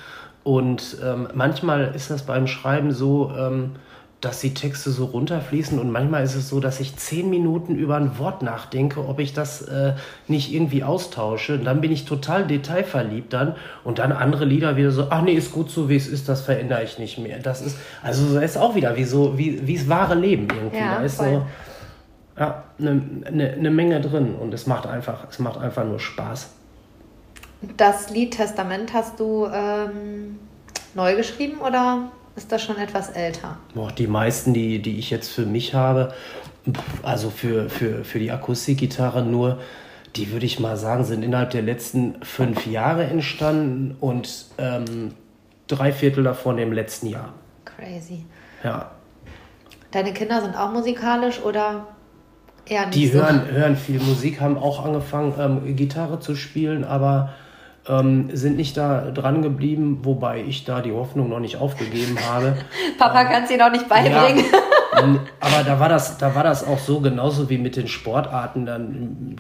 Und ähm, manchmal ist das beim Schreiben so, ähm, dass die Texte so runterfließen und manchmal ist es so, dass ich zehn Minuten über ein Wort nachdenke, ob ich das äh, nicht irgendwie austausche. Und dann bin ich total detailverliebt dann und dann andere Lieder wieder so, ach nee, ist gut so, wie es ist, das verändere ich nicht mehr. Das ist, also das ist auch wieder wie so, wie, wie das wahre Leben irgendwie. Ja, da ist voll. so, ja, eine ne, ne Menge drin und es macht einfach, es macht einfach nur Spaß. Das Lied Testament hast du ähm, neu geschrieben oder ist das schon etwas älter? Boah, die meisten, die, die ich jetzt für mich habe, also für, für, für die Akustikgitarre nur, die würde ich mal sagen, sind innerhalb der letzten fünf Jahre entstanden und ähm, drei Viertel davon im letzten Jahr. Crazy. Ja. Deine Kinder sind auch musikalisch oder eher nicht Die so? hören, hören viel Musik, haben auch angefangen, ähm, Gitarre zu spielen, aber ähm, sind nicht da dran geblieben, wobei ich da die Hoffnung noch nicht aufgegeben habe. Papa ähm, kann es dir noch nicht beibringen. Ja, Aber da war, das, da war das auch so, genauso wie mit den Sportarten. Dann,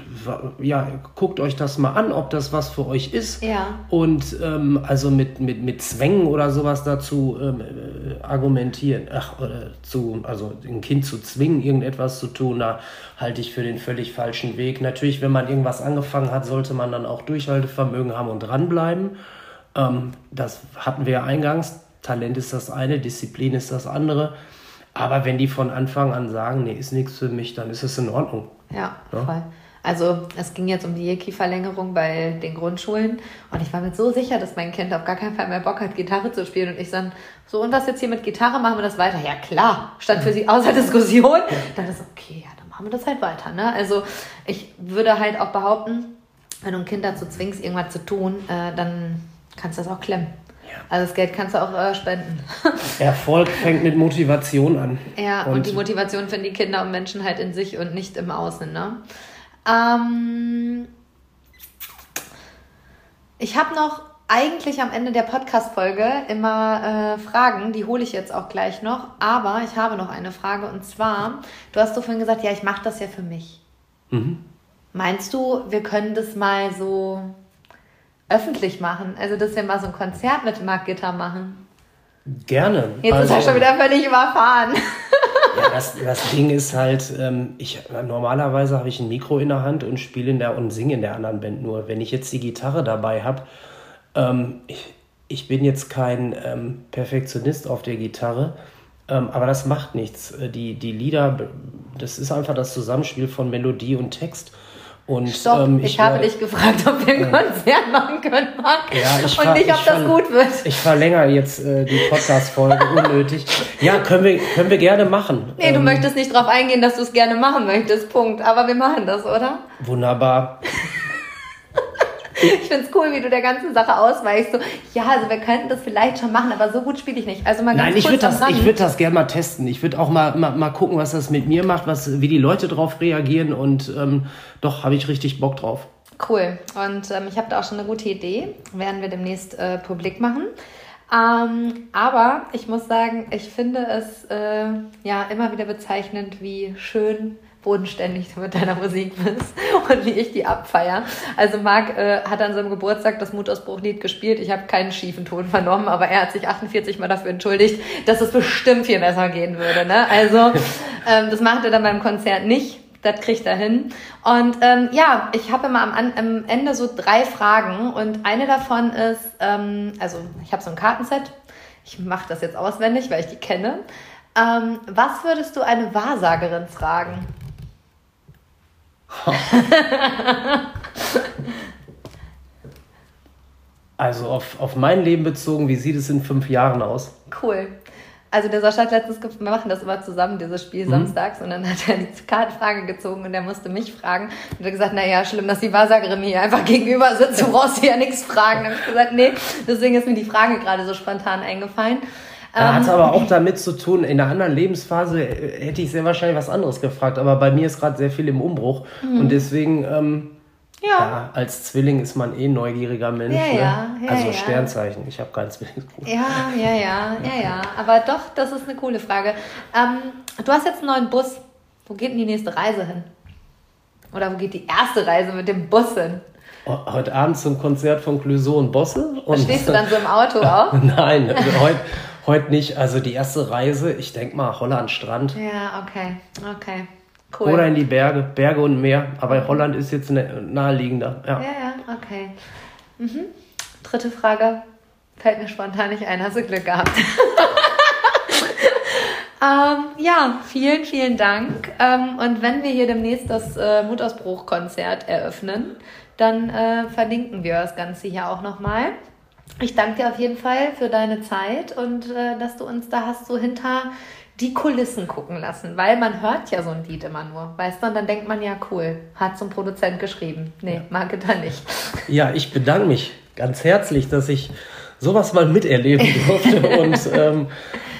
ja, guckt euch das mal an, ob das was für euch ist. Ja. Und ähm, also mit, mit, mit Zwängen oder sowas dazu ähm, äh, argumentieren, ach, äh, zu, also ein Kind zu zwingen, irgendetwas zu tun, da halte ich für den völlig falschen Weg. Natürlich, wenn man irgendwas angefangen hat, sollte man dann auch Durchhaltevermögen haben und dranbleiben. Ähm, das hatten wir ja eingangs. Talent ist das eine, Disziplin ist das andere. Aber wenn die von Anfang an sagen, nee, ist nichts für mich, dann ist es in Ordnung. Ja, ja? voll. Also es ging jetzt um die Jeki-Verlängerung bei den Grundschulen und ich war mir so sicher, dass mein Kind auf gar keinen Fall mehr Bock hat, Gitarre zu spielen und ich dann, so und was jetzt hier mit Gitarre, machen wir das weiter? Ja klar, stand für sie außer Diskussion. Dann ist okay, ja, dann machen wir das halt weiter. Ne? Also ich würde halt auch behaupten, wenn du ein Kind dazu zwingst, irgendwas zu tun, äh, dann kannst du das auch klemmen. Also das Geld kannst du auch äh, spenden. Erfolg fängt mit Motivation an. Ja, und, und die Motivation finden die Kinder und Menschen halt in sich und nicht im Außen. Ne? Ähm, ich habe noch eigentlich am Ende der Podcast-Folge immer äh, Fragen, die hole ich jetzt auch gleich noch. Aber ich habe noch eine Frage und zwar, du hast so vorhin gesagt, ja, ich mache das ja für mich. Mhm. Meinst du, wir können das mal so öffentlich machen. Also, dass wir mal so ein Konzert mit Mark Gitter machen. Gerne. Jetzt also, ist er schon wieder völlig überfahren. Ja, das, das Ding ist halt, ähm, ich, normalerweise habe ich ein Mikro in der Hand und spiele in der und singe in der anderen Band nur. Wenn ich jetzt die Gitarre dabei habe, ähm, ich, ich bin jetzt kein ähm, Perfektionist auf der Gitarre, ähm, aber das macht nichts. Äh, die, die Lieder, das ist einfach das Zusammenspiel von Melodie und Text. Und, Stopp, ähm, ich, ich habe dich gefragt, ob wir ein äh, Konzert machen können, Marc. Ja, ich und nicht, ob das gut wird. Ich verlängere jetzt äh, die Podcast-Folge unnötig. Ja, können wir, können wir gerne machen. Nee, ähm, du möchtest nicht darauf eingehen, dass du es gerne machen möchtest, Punkt. Aber wir machen das, oder? Wunderbar. Ich finde es cool, wie du der ganzen Sache ausweichst. So, ja, also wir könnten das vielleicht schon machen, aber so gut spiele ich nicht. Also mal ganz Nein, ich würde das, ich das gerne mal testen. Ich würde auch mal, mal, mal gucken, was das mit mir macht, was, wie die Leute darauf reagieren und ähm, doch habe ich richtig Bock drauf. Cool. Und ähm, ich habe da auch schon eine gute Idee. Werden wir demnächst äh, publik machen. Ähm, aber ich muss sagen, ich finde es äh, ja immer wieder bezeichnend, wie schön bodenständig du mit deiner Musik bist und wie ich die abfeier. Also Marc äh, hat an seinem Geburtstag das Mutausbruchlied gespielt. Ich habe keinen schiefen Ton vernommen, aber er hat sich 48 Mal dafür entschuldigt, dass es bestimmt viel besser gehen würde. Ne? Also ähm, das macht er dann beim Konzert nicht. Das kriegt er hin. Und ähm, ja, ich habe immer am, am, Ende so drei Fragen und eine davon ist, ähm, also ich habe so ein Kartenset. Ich mache das jetzt auswendig, weil ich die kenne. Ähm, was würdest du eine Wahrsagerin fragen? also auf, auf mein Leben bezogen, wie sieht es in fünf Jahren aus? Cool. Also der Sascha hat letztens, wir machen das immer zusammen, dieses Spiel mhm. samstags, und dann hat er die Kartenfrage gezogen und er musste mich fragen. Und er hat gesagt, naja, schlimm, dass die Wahrsagerin mir hier einfach gegenüber sitzt, du brauchst hier ja nichts fragen. Dann habe ich gesagt, nee, deswegen ist mir die Frage gerade so spontan eingefallen. Da hat es aber auch damit zu tun, in einer anderen Lebensphase äh, hätte ich sehr wahrscheinlich was anderes gefragt, aber bei mir ist gerade sehr viel im Umbruch mhm. und deswegen, ähm, ja. ja. als Zwilling ist man eh neugieriger Mensch. Ja, ne? ja, ja, also Sternzeichen, ich habe keinen Zwillingsbruder. Ja, ja, ja, ja, ja, aber doch, das ist eine coole Frage. Ähm, du hast jetzt einen neuen Bus. Wo geht denn die nächste Reise hin? Oder wo geht die erste Reise mit dem Bus hin? Heute Abend zum Konzert von Clouseau und Bosse. Und Stehst du dann so im Auto auch? Nein, heute, Heute nicht. Also die erste Reise, ich denke mal Holland Strand. Ja, okay. Okay. Cool. Oder in die Berge, Berge und Meer. Aber Holland ist jetzt naheliegender. Ja, ja, ja okay. Mhm. Dritte Frage. Fällt mir spontan nicht ein. Hast du Glück gehabt? ähm, ja, vielen, vielen Dank. Ähm, und wenn wir hier demnächst das äh, Mutausbruch-Konzert eröffnen, dann äh, verlinken wir das Ganze hier auch nochmal. Ich danke dir auf jeden Fall für deine Zeit und äh, dass du uns da hast so hinter die Kulissen gucken lassen, weil man hört ja so ein Lied immer nur, weißt du, und dann denkt man ja, cool, hat zum Produzent geschrieben. Nee, ja. mag er nicht. Ja, ich bedanke mich ganz herzlich, dass ich sowas mal miterleben durfte und ähm,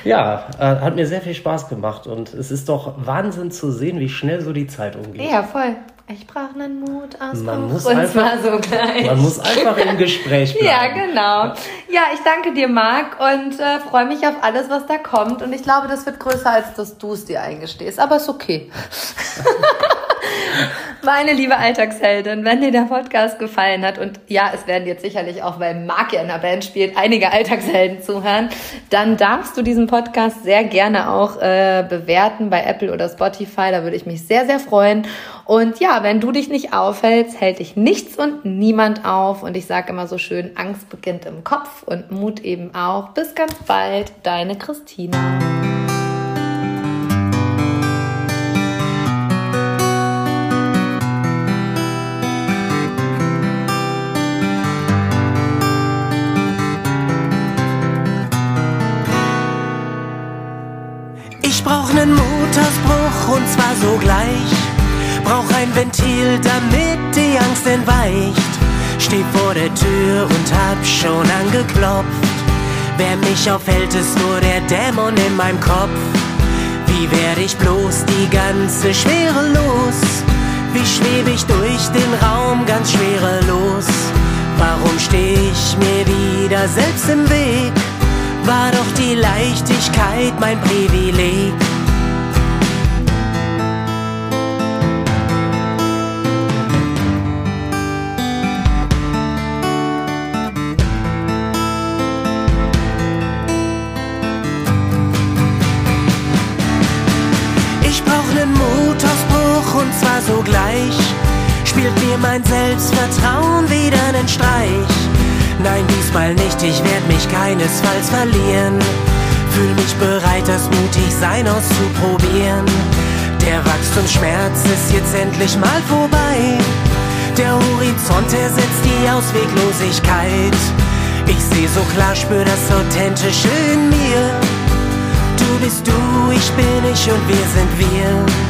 ja, äh, hat mir sehr viel Spaß gemacht und es ist doch Wahnsinn zu sehen, wie schnell so die Zeit umgeht. Ja, voll. Ich brauche einen Mutausbruch. Man muss, und einfach, zwar so gleich. man muss einfach im Gespräch bleiben. Ja, genau. Ja, ich danke dir, Marc, und äh, freue mich auf alles, was da kommt. Und ich glaube, das wird größer, als dass du es dir eingestehst. Aber ist okay. Meine liebe Alltagsheldin, wenn dir der Podcast gefallen hat und ja, es werden jetzt sicherlich auch, weil Marc ja in der Band spielt, einige Alltagshelden zuhören, dann darfst du diesen Podcast sehr gerne auch äh, bewerten bei Apple oder Spotify. Da würde ich mich sehr, sehr freuen. Und ja, wenn du dich nicht aufhältst, hält dich nichts und niemand auf. Und ich sage immer so schön, Angst beginnt im Kopf und Mut eben auch. Bis ganz bald, deine Christina. Und zwar sogleich. Brauch ein Ventil, damit die Angst entweicht. Steh vor der Tür und hab schon angeklopft. Wer mich aufhält, ist nur der Dämon in meinem Kopf. Wie werd ich bloß die ganze Schwere los? Wie schweb ich durch den Raum ganz schwerelos? Warum steh ich mir wieder selbst im Weg? War doch die Leichtigkeit mein Privileg. Mein Selbstvertrauen wieder nen Streich. Nein, diesmal nicht, ich werd mich keinesfalls verlieren. Fühl mich bereit, das Mutigsein auszuprobieren. Der Wachstumsschmerz ist jetzt endlich mal vorbei. Der Horizont ersetzt die Ausweglosigkeit. Ich seh so klar, spür das Authentische in mir. Du bist du, ich bin ich und wir sind wir.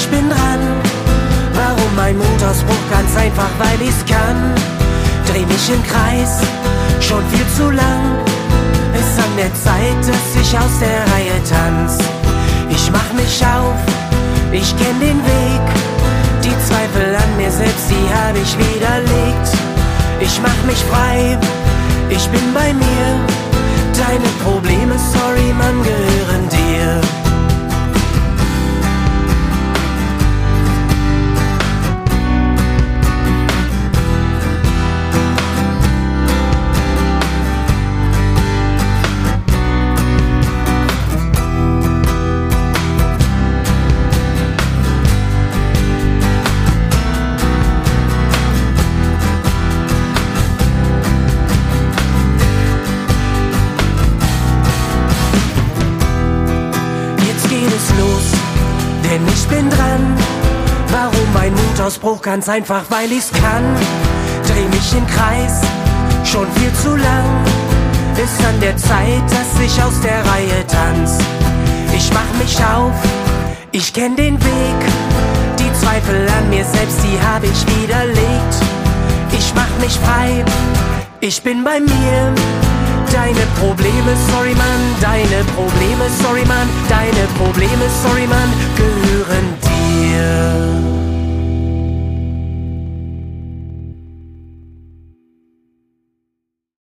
Ich bin dran. Warum mein Mutausbruch? Ganz einfach, weil ich's kann. Dreh mich im Kreis, schon viel zu lang. Ist an der Zeit, dass ich aus der Reihe tanz. Ich mach mich auf, ich kenn den Weg. Die Zweifel an mir selbst, die hab ich widerlegt. Ich mach mich frei, ich bin bei mir. Deine Probleme, sorry, Mann, gehören dir. Mutausbruch? Ganz einfach, weil ich's kann. Dreh mich im Kreis, schon viel zu lang. Ist an der Zeit, dass ich aus der Reihe tanz. Ich mach mich auf, ich kenn den Weg. Die Zweifel an mir selbst, die hab ich widerlegt. Ich mach mich frei, ich bin bei mir. Deine Probleme, sorry Mann, deine Probleme, sorry Mann, deine Probleme, sorry Mann, gehören dir.